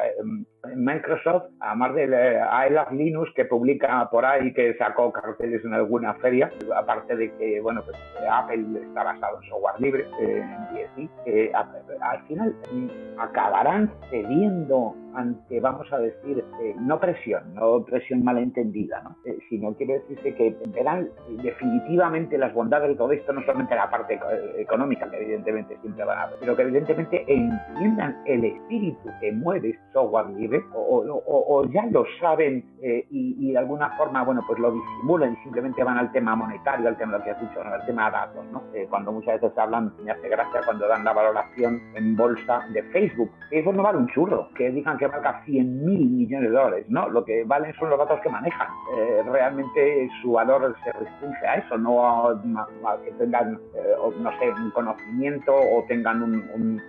Microsoft, además de AELAF Linux que publica por ahí, que sacó carteles en alguna feria, aparte de que, bueno, pues Apple está basado en software libre, eh, en eh, al final mm, acabarán cediendo ante, vamos a decir, eh, no presión, no presión malentendida, ¿no? Eh, sino quiere decirse que verán definitivamente las bondades de todo esto, no solamente la parte económica, que evidentemente siempre van a haber, pero que evidentemente entiendan el espíritu que mueve software libre, o, ya lo saben eh, y, de alguna forma, bueno, pues lo disimulan y simplemente van al tema monetario, al tema lo que has dicho, al tema datos, ¿no? cuando muchas veces hablan, me hace gracia cuando dan la valoración en bolsa de Facebook. Facebook no vale un churro, que digan que valga 100 mil millones de dólares, ¿no? Lo que valen son los datos que manejan. Eh, realmente su valor se restringe a eso, no a, que tengan, eh, no sé, un conocimiento o tengan un,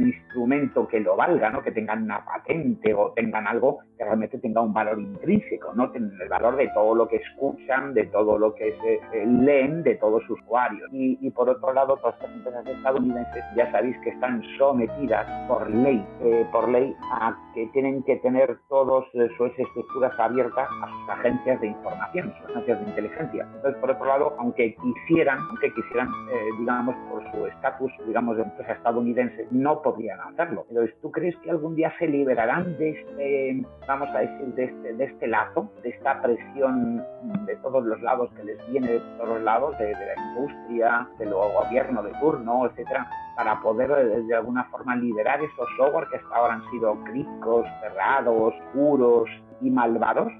instrumento que lo valga, ¿no? Que tengan una patente o tengan algo que realmente tenga un valor intrínseco, ¿no? El valor de todo lo que escuchan, de todo lo que se eh, leen, de todos sus usuarios. Y, por otro lado, todas las empresas estadounidenses ya sabéis que están sometidas por ley, por ley a que tienen que tener todas sus estructuras abiertas a sus agencias de información, sus agencias de inteligencia. Entonces, por otro lado, aunque quisieran, aunque quisieran, eh, digamos, por su estatus, digamos, de empresa estadounidense, no podrían hacerlo. Entonces, ¿tú crees que algún día se liberarán de este, vamos a decir, de este, de este lazo, de esta presión de todos los lados que les viene de todos los lados, de, la industria, del gobierno de turno, etcétera, para poder eh, de alguna forma liberar esos software que hasta ahora han sido críticos, cerrados, oscuros y malvados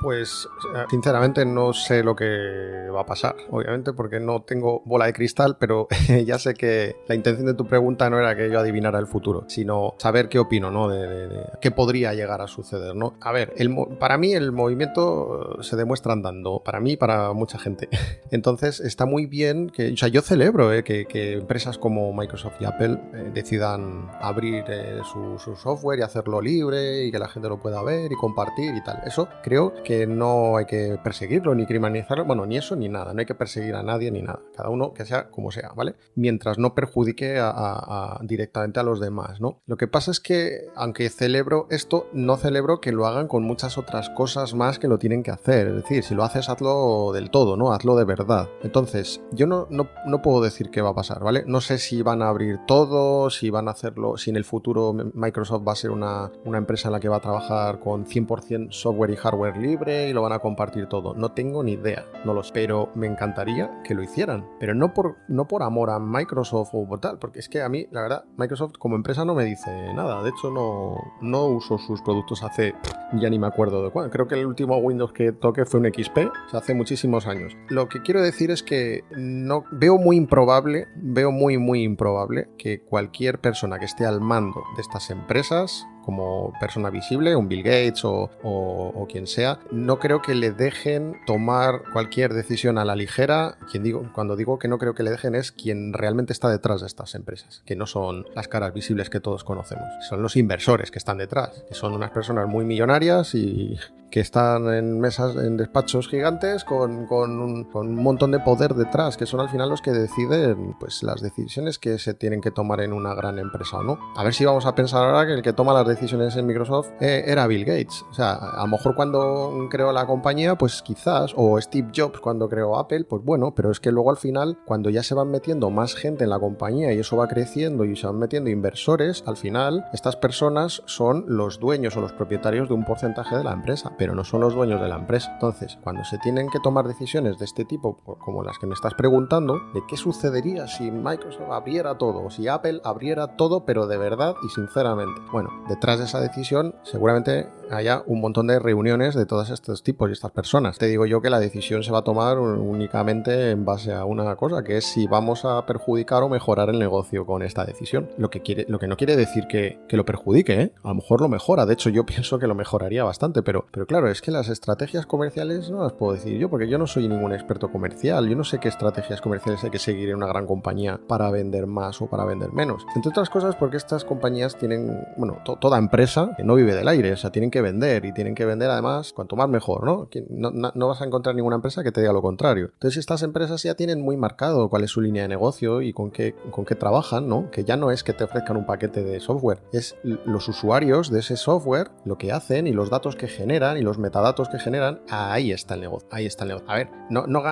pues sinceramente no sé lo que va a pasar, obviamente, porque no tengo bola de cristal, pero (laughs) ya sé que la intención de tu pregunta no era que yo adivinara el futuro, sino saber qué opino, ¿no? De, qué podría llegar a suceder, ¿no? A ver, el, para mí el movimiento se demuestra andando, para mí y para mucha gente. (laughs) Entonces está muy bien que, o sea, yo celebro eh, que, empresas como Microsoft y Apple eh, decidan abrir eh, su, su software y hacerlo libre y que la gente lo pueda ver y compartir y tal. Eso creo que que no hay que perseguirlo ni criminalizarlo, bueno, ni eso ni nada, no hay que perseguir a nadie ni nada, cada uno que sea como sea, ¿vale? Mientras no perjudique a, directamente a los demás, ¿no? Lo que pasa es que, aunque celebro esto, no celebro que lo hagan con muchas otras cosas más que lo tienen que hacer, es decir, si lo haces, hazlo del todo, ¿no? Hazlo de verdad. Entonces, yo no, no, puedo decir qué va a pasar, ¿vale? No sé si van a abrir todo, si van a hacerlo, si en el futuro Microsoft va a ser una, una empresa en la que va a trabajar con 100% software y hardware libre, y lo van a compartir todo. No tengo ni idea, no lo sé. Pero me encantaría que lo hicieran. Pero no por, no por amor a Microsoft o tal, porque es que a mí, la verdad, Microsoft como empresa no me dice nada. De hecho, no, no uso sus productos hace, ya ni me acuerdo de cuándo. Creo que el último Windows que toqué fue un XP, hace muchísimos años. Lo que quiero decir es que no veo muy improbable, veo muy, muy improbable que cualquier persona que esté al mando de estas empresas como persona visible, un Bill Gates o, quien sea, no creo que le dejen tomar cualquier decisión a la ligera. Quien digo, cuando digo que no creo que le dejen es quien realmente está detrás de estas empresas, que no son las caras visibles que todos conocemos, son los inversores que están detrás, que son unas personas muy millonarias y que están en mesas, en despachos gigantes con, un, montón de poder detrás, que son al final los que deciden pues, las decisiones que se tienen que tomar en una gran empresa o no. A ver si vamos a pensar ahora que el que toma las decisiones en Microsoft eh, era Bill Gates. O sea, a lo mejor cuando creó la compañía, pues quizás, o Steve Jobs cuando creó Apple, pues bueno, pero es que luego al final, cuando ya se van metiendo más gente en la compañía y eso va creciendo y se van metiendo inversores, al final estas personas son los dueños o los propietarios de un porcentaje de la empresa pero no son los dueños de la empresa. Entonces, cuando se tienen que tomar decisiones de este tipo, como las que me estás preguntando, de qué sucedería si Microsoft abriera todo, o si Apple abriera todo, pero de verdad y sinceramente. Bueno, detrás de esa decisión seguramente haya un montón de reuniones de todos estos tipos y estas personas. Te digo yo que la decisión se va a tomar únicamente en base a una cosa, que es si vamos a perjudicar o mejorar el negocio con esta decisión. Lo que, quiere, lo que no quiere decir que, lo perjudique, ¿eh? a lo mejor lo mejora. De hecho, yo (laughs) pienso que lo mejoraría bastante, pero, pero claro, es que las estrategias comerciales no las puedo decir yo, porque yo no soy ningún experto comercial. Yo no sé qué estrategias comerciales hay que seguir en una gran compañía para vender más o para vender menos. Entre otras cosas, porque estas compañías tienen, bueno, toda empresa que no vive del aire, o sea, tienen que vender y tienen que vender además cuanto más mejor, ¿no? No, vas a encontrar ninguna empresa que te diga lo contrario. Entonces estas empresas ya tienen muy marcado cuál es su línea de negocio y con qué, con qué trabajan, ¿no? Que ya no es que te ofrezcan un paquete de software, es los usuarios de ese software, lo que hacen y los datos que generan y los metadatos que generan, ahí está el negocio, ahí está el negocio. A ver, no, no,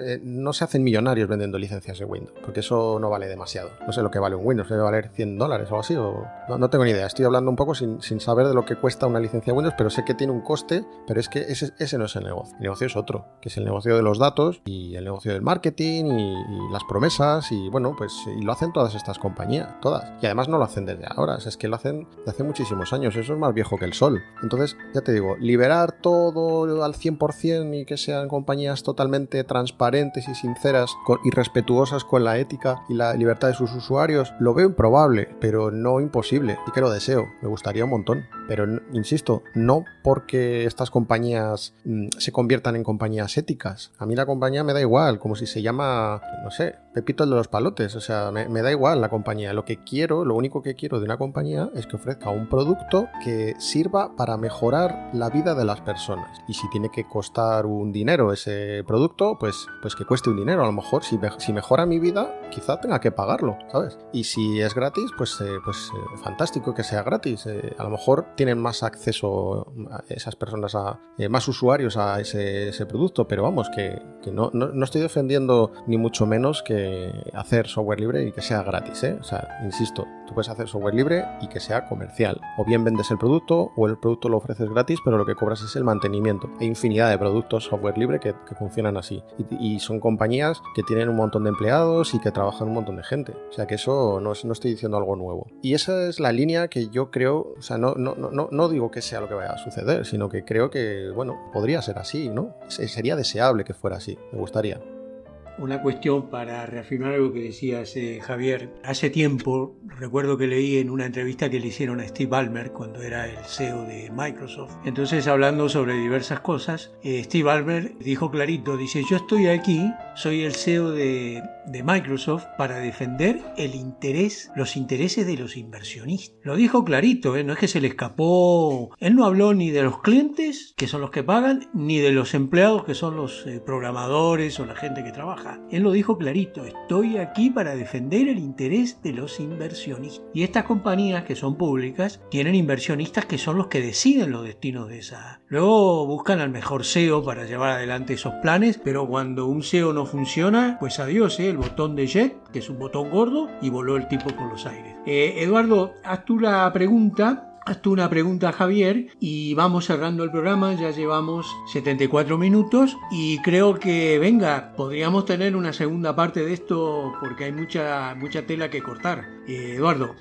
eh, no, se hacen millonarios vendiendo licencias de Windows, porque eso no vale demasiado. No sé lo que vale un Windows, debe valer 100 dólares o algo así, o no, no tengo ni idea. Estoy hablando un poco sin, sin saber de lo que cuesta una licencia Windows, pero sé que tiene un coste, pero es que ese, no es el negocio. El negocio es otro, que es el negocio de los datos y el negocio del marketing y, las promesas y bueno, pues y lo hacen todas estas compañías, todas. Y además no lo hacen desde ahora, es que lo hacen desde hace muchísimos años, eso es más viejo que el sol. Entonces, ya te digo, liberar todo al 100% y que sean compañías totalmente transparentes y sinceras y respetuosas con la ética y la libertad de sus usuarios, lo veo improbable, pero no imposible y que lo deseo, me gustaría un montón. Pero insisto, no porque estas compañías mm, se conviertan en compañías éticas. A mí la compañía me da igual, como si se llama, no sé, Pepito el de los palotes. O sea, me, da igual la compañía. Lo que quiero, lo único que quiero de una compañía es que ofrezca un producto que sirva para mejorar la vida de las personas. Y si tiene que costar un dinero ese producto, pues, pues que cueste un dinero. A lo mejor si, si mejora mi vida, quizá tenga que pagarlo, ¿sabes? Y si es gratis, pues, eh, pues eh, fantástico que sea gratis. Eh, a lo mejor tienen más acceso esas personas, a más usuarios a ese, producto, pero vamos, que, no, no, estoy defendiendo ni mucho menos que hacer software libre y que sea gratis, ¿eh? O sea, insisto, tú puedes hacer software libre y que sea comercial. O bien vendes el producto o el producto lo ofreces gratis, pero lo que cobras es el mantenimiento. Hay infinidad de productos software libre que, funcionan así. Y, son compañías que tienen un montón de empleados y que trabajan un montón de gente. O sea que eso no, no estoy diciendo algo nuevo. Y esa es la línea que yo creo, o sea, no digo que sea lo que vaya a suceder, sino que creo que, bueno, podría ser así, ¿no? Sería deseable que fuera así, me gustaría. Una cuestión para reafirmar algo que decías, eh, Javier. Hace tiempo, recuerdo que leí en una entrevista que le hicieron a Steve Ballmer cuando era el CEO de Microsoft. Entonces, hablando sobre diversas cosas, eh, Steve Ballmer dijo clarito, dice, yo estoy aquí, soy el CEO de, Microsoft para defender el interés, los intereses de los inversionistas. Lo dijo clarito, ¿eh? no es que se le escapó. Él no habló ni de los clientes, que son los que pagan, ni de los empleados, que son los programadores o la gente que trabaja. Él lo dijo clarito, estoy aquí para defender el interés de los inversionistas. Y estas compañías que son públicas tienen inversionistas que son los que deciden los destinos de esa. Luego buscan al mejor SEO para llevar adelante esos planes, pero cuando un SEO no funciona, pues adiós, ¿eh? El botón de jet, que es un botón gordo, y voló el tipo por los aires. Eh, Eduardo, haz tú la pregunta haz tú una pregunta Javier y vamos cerrando el programa, ya llevamos 74 minutos y creo que venga, podríamos tener una segunda parte de esto porque hay mucha, mucha tela que cortar. Eh, Eduardo.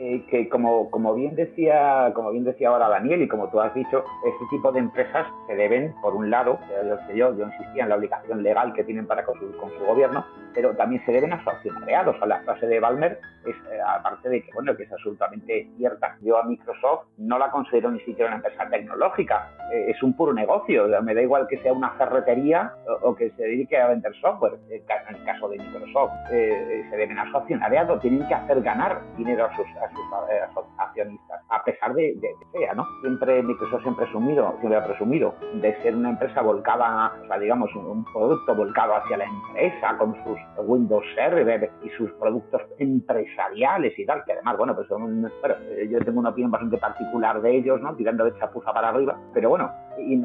Eh, que como, como bien decía como bien decía ahora Daniel y como tú has dicho este tipo de empresas se deben por un lado yo yo, yo insistía en la obligación legal que tienen para con su, con su gobierno pero también se deben a su accionariado o sea la frase de Balmer es eh, aparte de que bueno que es absolutamente cierta. Yo a Microsoft no la considero ni siquiera una empresa tecnológica eh, es un puro negocio. Me da igual que sea una ferretería o, que se dedique a vender software. En el caso de Microsoft se deben a su accionariado tienen que hacer ganar dinero a sus accionistas, a pesar de, que sea, ¿no? Siempre Microsoft siempre, presumido, siempre ha presumido de ser una empresa volcada, o sea, digamos, un, producto volcado hacia la empresa, con sus Windows Server y sus productos empresariales y tal, que además, bueno, pues son, bueno, yo tengo una opinión bastante particular de ellos, ¿no? Tirando de chapuza para arriba, pero bueno,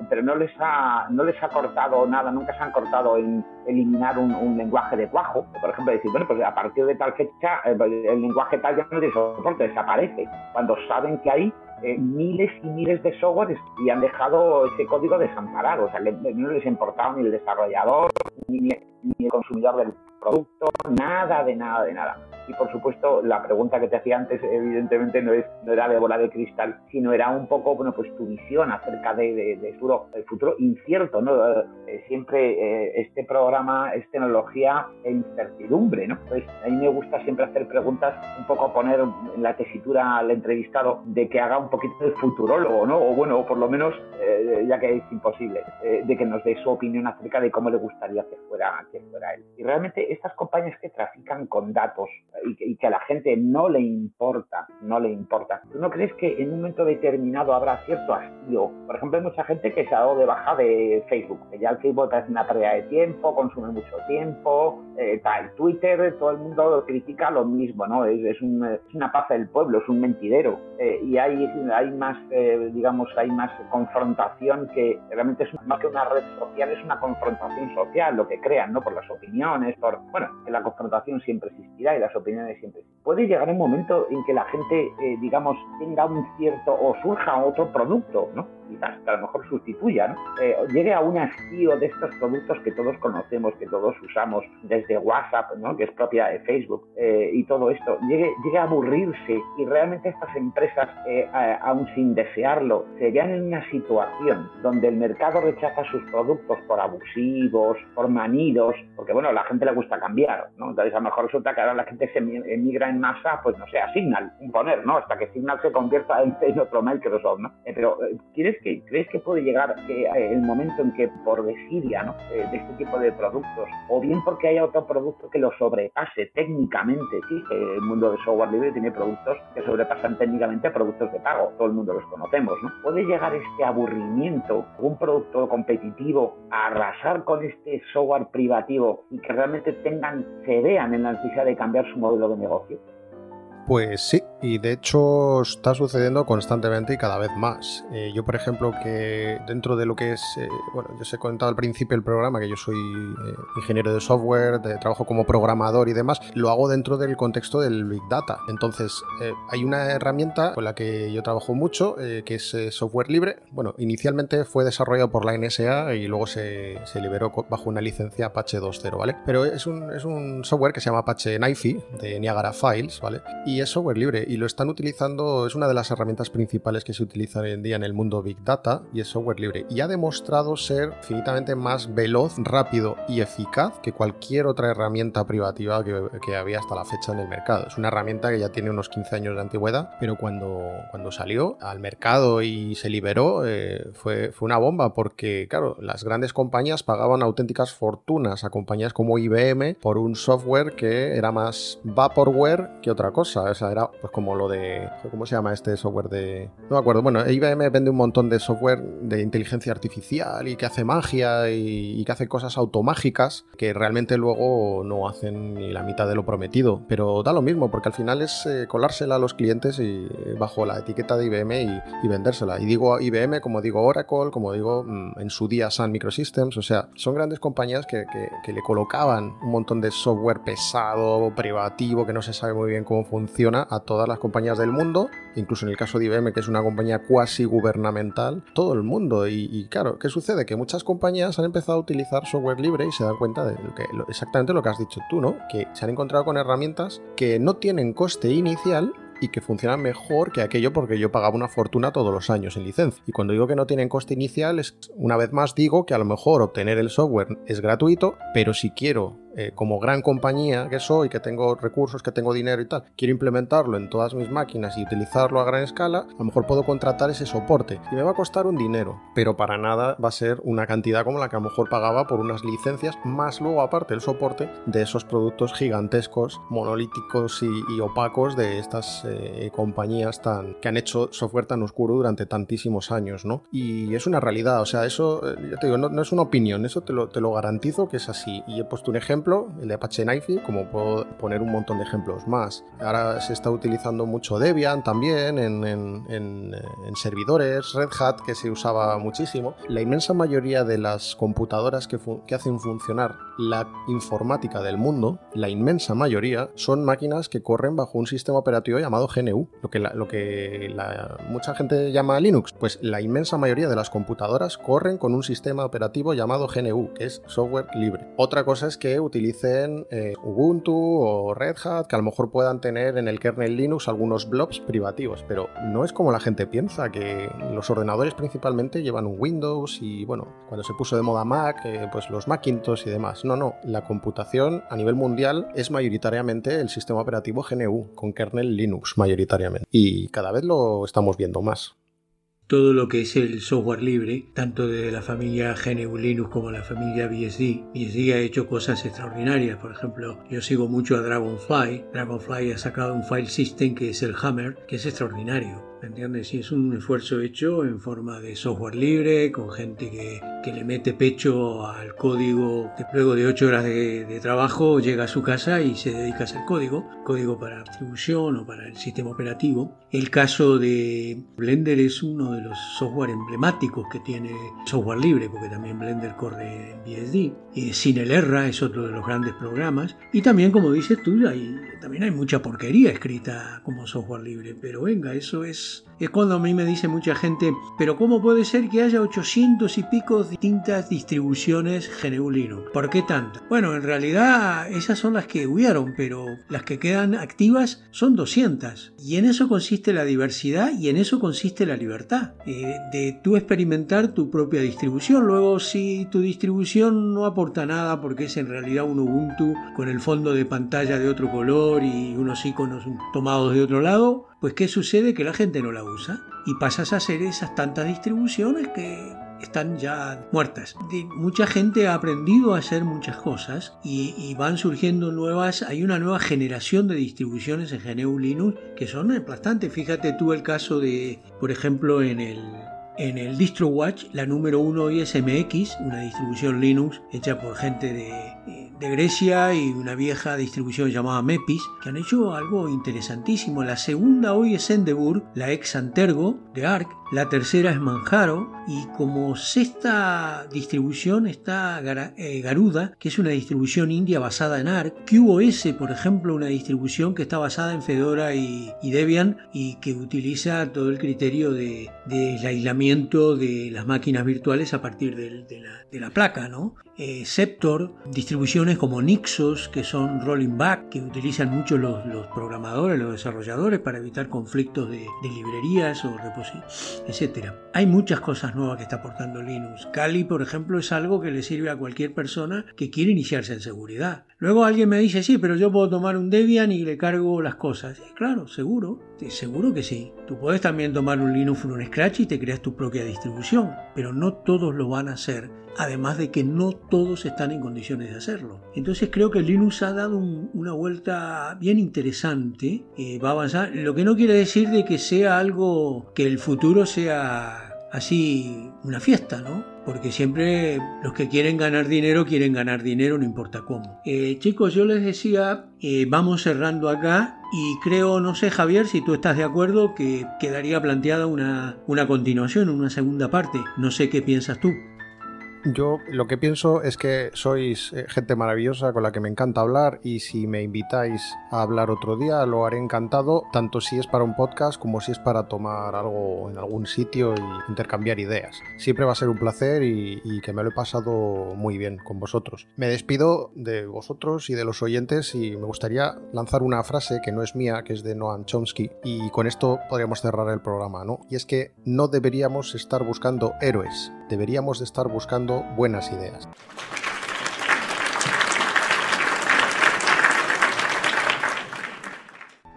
pero no les ha no les ha cortado nada, nunca se han cortado en eliminar un, lenguaje de cuajo. Por ejemplo, decir, bueno, pues a partir de tal fecha el, lenguaje tal ya no tiene soporte, desaparece. Cuando saben que hay eh, miles y miles de softwares y han dejado ese código desamparado. O sea, no les ha importado ni el desarrollador, ni, ni el consumidor del producto, nada de nada de nada. Y por supuesto, la pregunta que te hacía antes, evidentemente, no, es, no era de bola de cristal, sino era un poco, bueno, pues tu visión acerca de, de, futuro, el futuro incierto, ¿no? Eh, siempre eh, este programa es tecnología e incertidumbre, ¿no? Entonces, a mí me gusta siempre hacer preguntas, un poco poner en la tesitura al entrevistado de que haga un poquito de futurólogo, ¿no? O bueno, o por lo menos, eh, ya que es imposible, de que nos dé su opinión acerca de cómo le gustaría que fuera, que fuera él. Y realmente estas compañías que trafican con datos, y que, a la gente no le importa, no le importa. ¿Tú no crees que en un momento determinado habrá cierto hastío? Por ejemplo, hay mucha gente que se ha dado de baja de Facebook, que ya el Facebook parece una pérdida de tiempo, consume mucho tiempo, eh, tal. Twitter, todo el mundo critica lo mismo, ¿no? Es, es, una paz del pueblo, es un mentidero. Eh, y hay, hay más, eh, digamos, hay más confrontación que realmente es más que una red social, es una confrontación social, lo que crean, ¿no? Por las opiniones, por, bueno, que la confrontación siempre existirá y las opiniones de siempre. Puede llegar un momento en que la gente, eh, digamos, tenga un cierto o surja otro producto, ¿no? Quizás que a lo mejor sustituya, ¿no? Eh, llegue a un hastío de estos productos que todos conocemos, que todos usamos, desde WhatsApp, ¿no? Que es propia de Facebook, eh, y todo esto, llegue, llegue a aburrirse y realmente estas empresas, aún sin desearlo, se vean en una situación donde el mercado rechaza sus productos por abusivos, por manidos, porque bueno, a la gente le gusta cambiar, ¿no? Entonces a lo mejor resulta que ahora la gente se emigra en masa, pues no sé, a Signal, poner, ¿no? Hasta que Signal se convierta en, otro Microsoft, ¿no? Eh, pero, eh, ¿quieres que, ¿crees que puede llegar eh, el momento en que por desidia, ¿no? de este tipo de productos, o bien porque haya otro producto que lo sobrepase técnicamente, sí, el mundo de software libre tiene productos que sobrepasan técnicamente a productos de pago, todo el mundo los conocemos, ¿no? Puede llegar este aburrimiento, un producto competitivo, a arrasar con este software privativo y que realmente tengan, se vean en la necesidad de cambiar su modelo de negocio. Pues sí, y de hecho está sucediendo constantemente y cada vez más. Eh, yo, por ejemplo, que dentro de lo que es, eh, bueno, yo os he contado al principio del programa que yo soy eh, ingeniero de software, trabajo como programador y demás, lo hago dentro del contexto del Big Data. Entonces, hay una herramienta con la que yo trabajo mucho, que es software libre. Bueno, inicialmente fue desarrollado por la NSA y luego se, se liberó bajo una licencia Apache 2.0, ¿vale? Pero es un, es un software que se llama Apache NiFi, de Niagara Files, ¿vale? Y es software libre y lo están utilizando, es una de las herramientas principales que se utilizan hoy en día en el mundo Big Data y es software libre. Y ha demostrado ser infinitamente más veloz, rápido y eficaz que cualquier otra herramienta privativa que, había hasta la fecha en el mercado. Es una herramienta que ya tiene unos 15 años de antigüedad, pero cuando, cuando salió al mercado y se liberó eh, fue, fue una bomba porque, claro, las grandes compañías pagaban auténticas fortunas a compañías como IBM por un software que era más vaporware que otra cosa. O sea, era pues como lo de ¿Cómo se llama este software de.? No me acuerdo. Bueno, IBM vende un montón de software de inteligencia artificial y que hace magia y, que hace cosas automágicas que realmente luego no hacen ni la mitad de lo prometido. Pero da lo mismo, porque al final es eh, colársela a los clientes y bajo la etiqueta de IBM y, vendérsela. Y digo IBM, como digo Oracle, como digo mm, en su día Sun Microsystems. O sea, son grandes compañías que, que le colocaban un montón de software pesado, privativo, que no se sabe muy bien cómo funciona a todas las compañías del mundo, incluso en el caso de IBM, que es una compañía cuasi gubernamental, todo el mundo. Y, claro, ¿qué sucede? Que muchas compañías han empezado a utilizar software libre y se dan cuenta de exactamente lo que has dicho tú, ¿no? Que se han encontrado con herramientas que no tienen coste inicial y que funcionan mejor que aquello porque yo pagaba una fortuna todos los años en licencia. Y cuando digo que no tienen coste inicial, es una vez más digo que a lo mejor obtener el software es gratuito, pero si quiero eh, como gran compañía que soy, que tengo recursos, que tengo dinero y tal, quiero implementarlo en todas mis máquinas y utilizarlo a gran escala, a lo mejor puedo contratar ese soporte y me va a costar un dinero, pero para nada va a ser una cantidad como la que a lo mejor pagaba por unas licencias, más luego aparte el soporte de esos productos gigantescos, monolíticos y, opacos de estas eh, compañías tan que han hecho software tan oscuro durante tantísimos años, ¿no? Y es una realidad, o sea, eso, eh, ya te digo, no, es una opinión, eso te lo, te lo garantizo que es así. Y he puesto un ejemplo el de Apache Knifey, como puedo poner un montón de ejemplos más. Ahora se está utilizando mucho Debian también en, en, servidores, Red Hat, que se usaba muchísimo. La inmensa mayoría de las computadoras que, hacen funcionar la informática del mundo, la inmensa mayoría, son máquinas que corren bajo un sistema operativo llamado GNU, lo que, lo que mucha gente llama Linux. Pues la inmensa mayoría de las computadoras corren con un sistema operativo llamado GNU, que es software libre. Otra cosa es que utilicen eh, Ubuntu o Red Hat, que a lo mejor puedan tener en el kernel Linux algunos blobs privativos, pero no es como la gente piensa, que los ordenadores principalmente llevan un Windows y bueno, cuando se puso de moda Mac, eh, pues los Macintosh y demás. No, no, la computación a nivel mundial es mayoritariamente el sistema operativo GNU, con kernel Linux mayoritariamente. Y cada vez lo estamos viendo más todo lo que es el software libre, tanto de la familia GNU Linux como la familia BSD. BSD ha hecho cosas extraordinarias, por ejemplo, yo sigo mucho a Dragonfly. Dragonfly ha sacado un file system que es el Hammer, que es extraordinario ¿entiendes? Y es un esfuerzo hecho en forma de software libre, con gente que, que le mete pecho al código, que luego de 8 horas de, de, trabajo llega a su casa y se dedica a hacer código, código para distribución o para el sistema operativo. El caso de Blender es uno de los software emblemáticos que tiene software libre, porque también Blender corre en BSD. Y Cinelerra es otro de los grandes programas. Y también, como dices tú, hay, también hay mucha porquería escrita como software libre, pero venga, eso es es cuando a mí me dice mucha gente, pero ¿cómo puede ser que haya 800 y pico distintas distribuciones GNU Linux? ¿Por qué tanto? Bueno, en realidad esas son las que huyeron, pero las que quedan activas son 200. Y en eso consiste la diversidad y en eso consiste la libertad. Eh, de tú experimentar tu propia distribución. Luego, si tu distribución no aporta nada porque es en realidad un Ubuntu con el fondo de pantalla de otro color y unos iconos tomados de otro lado, pues ¿qué sucede? Que la gente no la usa y pasas a hacer esas tantas distribuciones que están ya muertas. mucha gente ha aprendido a hacer muchas cosas y, van surgiendo nuevas, hay una nueva generación de distribuciones en GNU Linux que son aplastantes. Fíjate tú el caso de, por ejemplo, en el en el DistroWatch, la número uno hoy es MX, una distribución Linux hecha por gente de, de, Grecia y una vieja distribución llamada Mepis, que han hecho algo interesantísimo. La segunda hoy es Endeavour, la ex Antergo de ARC, la tercera es Manjaro y como sexta distribución está eh, Garuda, que es una distribución india basada en ARC, QoS, por ejemplo, una distribución que está basada en Fedora y, Debian y que utiliza todo el criterio de, aislamiento de las máquinas virtuales a partir de, la, placa, ¿no? Eh, Septor, distribuciones como Nixos, que son rolling back, que utilizan mucho los, los programadores, los desarrolladores para evitar conflictos de, librerías o repositorios etcétera. Hay muchas cosas nuevas que está aportando Linux. Kali, por ejemplo, es algo que le sirve a cualquier persona que quiere iniciarse en seguridad. Luego alguien me dice, sí, pero yo puedo tomar un Debian y le cargo las cosas. claro, seguro, seguro que sí. Tú puedes también tomar un Linux un Scratch y te creas tu propia distribución, pero no todos lo van a hacer además de que no todos están en condiciones de hacerlo. Entonces creo que Linux ha dado una vuelta bien interesante, eh, va a avanzar, lo que no quiere decir de que sea algo, que el futuro sea así una fiesta, ¿no? Porque siempre los que quieren ganar dinero quieren ganar dinero, no importa cómo. Eh, chicos, yo les decía, eh, vamos cerrando acá y creo, no sé Javier, si tú estás de acuerdo, que quedaría planteada una, una continuación, una segunda parte. No sé qué piensas tú. Yo lo que pienso es que sois eh, gente maravillosa con la que me encanta hablar y si me invitáis a hablar otro día lo haré encantado, tanto si es para un podcast como si es para tomar algo en algún sitio y intercambiar ideas. Siempre va a ser un placer y, que me lo he pasado muy bien con vosotros. Me despido de vosotros y de los oyentes y me gustaría lanzar una frase que no es mía, que es de Noam Chomsky y con esto podríamos cerrar el programa, ¿no? Y es que no deberíamos estar buscando héroes, deberíamos de estar buscando buenas ideas.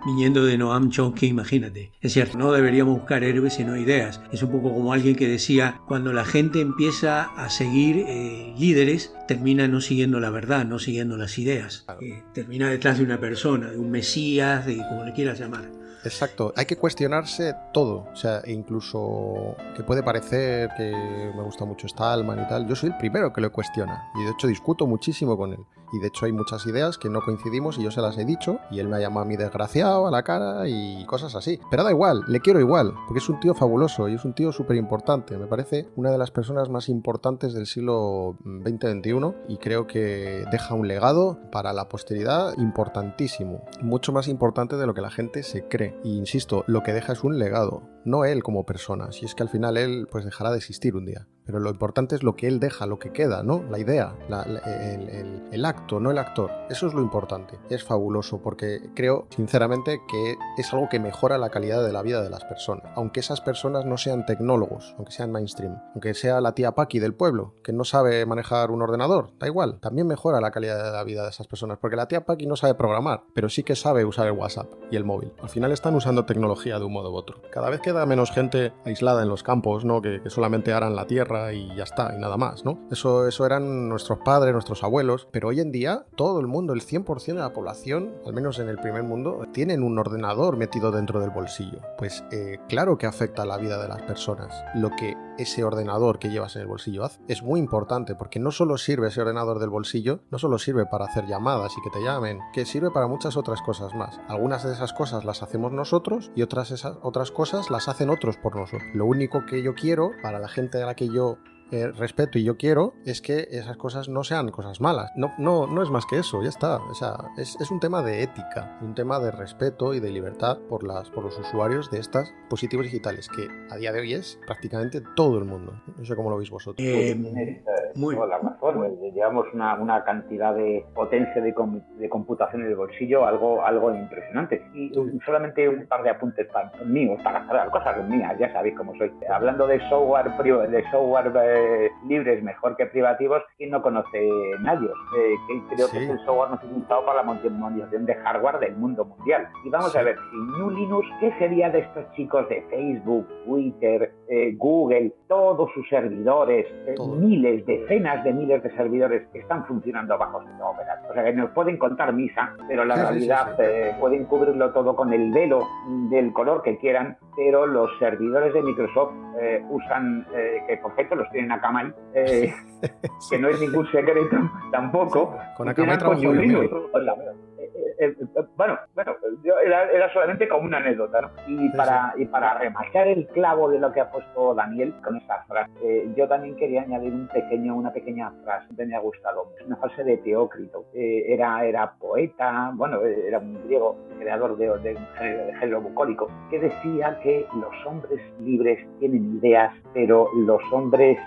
viniendo de Noam Chomsky, imagínate. Es cierto, no deberíamos buscar héroes sino ideas. Es un poco como alguien que decía, cuando la gente empieza a seguir eh, líderes, termina no siguiendo la verdad, no siguiendo las ideas. Eh, termina detrás de una persona, de un mesías, de como le quieras llamar. Exacto, hay que cuestionarse todo, o sea, incluso que puede parecer que me gusta mucho Stallman y tal, yo soy el primero que lo cuestiona y de hecho discuto muchísimo con él y de hecho hay muchas ideas que no coincidimos y yo se las he dicho y él me ha llamado a mí desgraciado a la cara y cosas así. Pero da igual, le quiero igual, porque es un tío fabuloso y es un tío súper importante. Me parece una de las personas más importantes del siglo XX-XXI y creo que deja un legado para la posteridad importantísimo, mucho más importante de lo que la gente se cree. Y insisto, lo que deja es un legado, no él como persona, si es que al final él pues dejará de existir un día. Pero lo importante es lo que él deja, lo que queda, ¿no? La idea, el, acto, no el actor. Eso es lo importante. Es fabuloso porque creo, sinceramente, que es algo que mejora la calidad de la vida de las personas. Aunque esas personas no sean tecnólogos, aunque sean mainstream, aunque sea la tía Paki del pueblo, que no sabe manejar un ordenador, da igual. También mejora la calidad de la vida de esas personas. Porque la tía Paki no sabe programar, pero sí que sabe usar el WhatsApp y el móvil. Al final están usando tecnología de un modo u otro. Cada vez queda menos gente aislada en los campos, ¿no? Que, que solamente aran la tierra y ya está, y nada más, ¿no? Eso, eso eran nuestros padres, nuestros abuelos, pero hoy en día todo el mundo, el 100% de la población, al menos en el primer mundo, tienen un ordenador metido dentro del bolsillo. Pues eh, claro que afecta a la vida de las personas. Lo que ese ordenador que llevas en el bolsillo es muy importante porque no solo sirve ese ordenador del bolsillo, no solo sirve para hacer llamadas y que te llamen, que sirve para muchas otras cosas más. Algunas de esas cosas las hacemos nosotros y otras, esas, otras cosas las hacen otros por nosotros. Lo único que yo quiero para la gente a la que yo eh, respeto y yo quiero es que esas cosas no sean cosas malas. No, no, no es más que eso, ya está. O sea, es, es, un tema de ética, un tema de respeto y de libertad por, las, por los usuarios de estas dispositivos digitales, que a día de hoy es prácticamente todo el mundo. No sé cómo lo veis vosotros. Eh, muy la razón. Llevamos una, una, cantidad de potencia de, de, computación en el bolsillo, algo, algo impresionante. Y solamente un par de apuntes para, míos, para hacer cosas mías, ya sabéis cómo soy. Hablando de software, de software eh, libres mejor que privativos y no conoce nadie. Eh, que creo que es el software más utilizado para la monetización de hardware del mundo mundial. Y vamos a ver, si New Linux, ¿qué sería de estos chicos de Facebook, Twitter, eh, Google, todos sus servidores, eh, miles, decenas de miles de servidores que están funcionando bajo su operación? O sea, que nos pueden contar misa, pero la realidad pueden cubrirlo todo con el velo del color que quieran, pero los servidores de Microsoft usan, que por cierto los tienen en Akamai, eh, que no es ningún secreto (laughs) tampoco. Con Akamai trabajo yo, eh, eh, bueno, bueno, era, solamente como una anécdota, ¿no? Y para, y para remarcar el clavo de lo que ha puesto Daniel con esa frase, eh, yo también quería añadir un pequeño, una pequeña frase que me ha gustado. Es una frase de Teócrito. era, era poeta, bueno, era un griego, creador de, de un género bucólico, que decía que los hombres libres tienen ideas, pero los hombres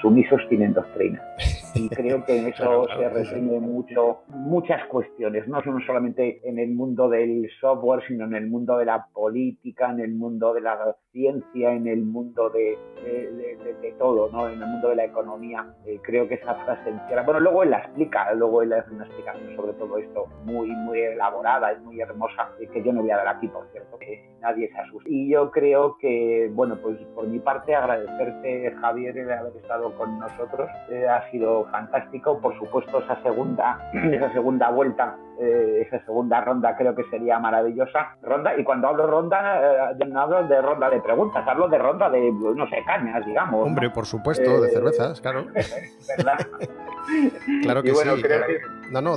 sumisos tienen doctrina. (laughs) Y creo que en eso se resume mucho, muchas cuestiones, no son solamente en el mundo del software, sino en el mundo de la política, en el mundo de la ciencia, en el mundo de, de, todo, ¿no? en el mundo de la economía. Eh, creo que esa frase encierra. Bueno, luego él la explica, luego él hace una explicación sobre todo esto muy, muy elaborada y muy hermosa, que yo no voy a dar aquí, por cierto, que nadie se asuste. Y yo creo que, bueno, pues por mi parte agradecerte, Javier, de haber estado con nosotros. Eh, ha sido fantástico. Por supuesto, esa segunda, (clears throat) esa segunda vuelta eh, esa segunda ronda creo que sería maravillosa. Ronda, y cuando hablo ronda, eh, no hablo de ronda de preguntas, hablo de ronda de, no sé, cañas, digamos. Hombre, por supuesto, de eh, cervezas, claro. (laughs) ¿Verdad? (laughs) claro que sí. No, no,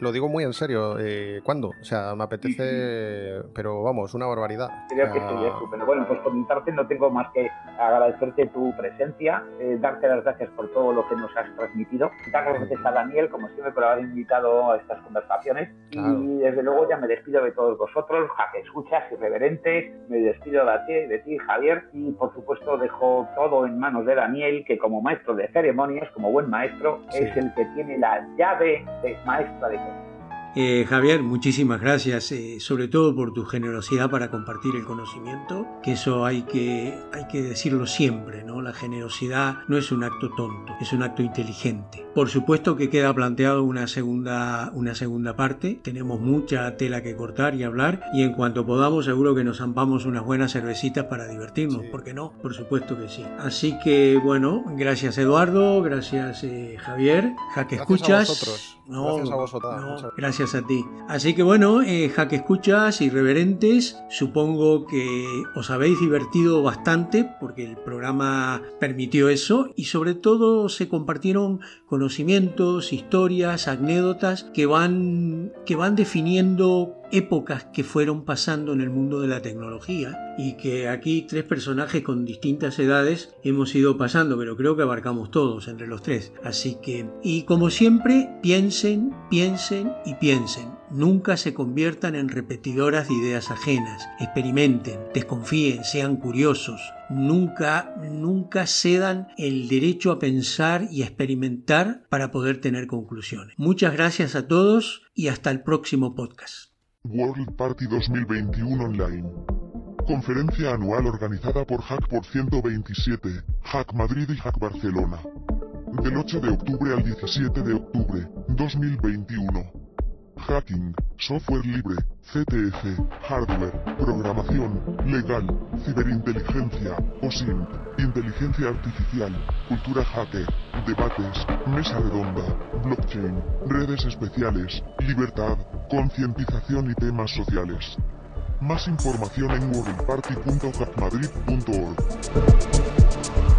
lo, digo muy en serio. Eh, ¿Cuándo? O sea, me apetece, pero vamos, una barbaridad. Creo que sí, eso. Pero bueno, pues comentarte no tengo más que agradecerte tu presencia, darte las gracias por todo lo que nos has transmitido, dar las gracias a Daniel, como siempre, por haber invitado a estas conversaciones. Y desde luego ya me despido de todos vosotros, a que escuchas irreverentes, me despido de ti, de ti, Javier, y por supuesto dejo todo en manos de Daniel, que como maestro de ceremonias, como buen maestro, es el que tiene la llave de maestra de cosas. Eh, Javier, muchísimas gracias, eh, sobre todo por tu generosidad para compartir el conocimiento, que eso hay que, hay que decirlo siempre, ¿no? La generosidad no es un acto tonto, es un acto inteligente. Por supuesto que queda planteado una segunda, una segunda parte, tenemos mucha tela que cortar y hablar, y en cuanto podamos seguro que nos zampamos unas buenas cervecitas para divertirnos, ¿por qué no? Por supuesto que sí. Así que bueno, gracias Eduardo, gracias eh, Javier, ja que escuchas. Gracias a vosotros. gracias a ti. Así que bueno, eh, Jaque Escuchas irreverentes, supongo que os habéis divertido bastante porque el programa permitió eso y sobre todo se compartieron conocimientos, historias, anécdotas que van, que van definiendo épocas que fueron pasando en el mundo de la tecnología y que aquí tres personajes con distintas edades hemos ido pasando, pero creo que abarcamos todos entre los tres. Así que, y como siempre, piensen, piensen y piensen. Nunca se conviertan en repetidoras de ideas ajenas. Experimenten, desconfíen, sean curiosos. Nunca, nunca cedan el derecho a pensar y a experimentar para poder tener conclusiones. Muchas gracias a todos y hasta el próximo podcast. World Party 2021 Online. Conferencia anual organizada por Hack por 127, Hack Madrid y Hack Barcelona. Del 8 de octubre al 17 de octubre 2021. Hacking, software libre, CTF, hardware, programación, legal, ciberinteligencia, OSINT, inteligencia artificial, cultura hacker, debates, mesa redonda, blockchain, redes especiales, libertad, concientización y temas sociales. Más información en worldparty.hackmadrid.org.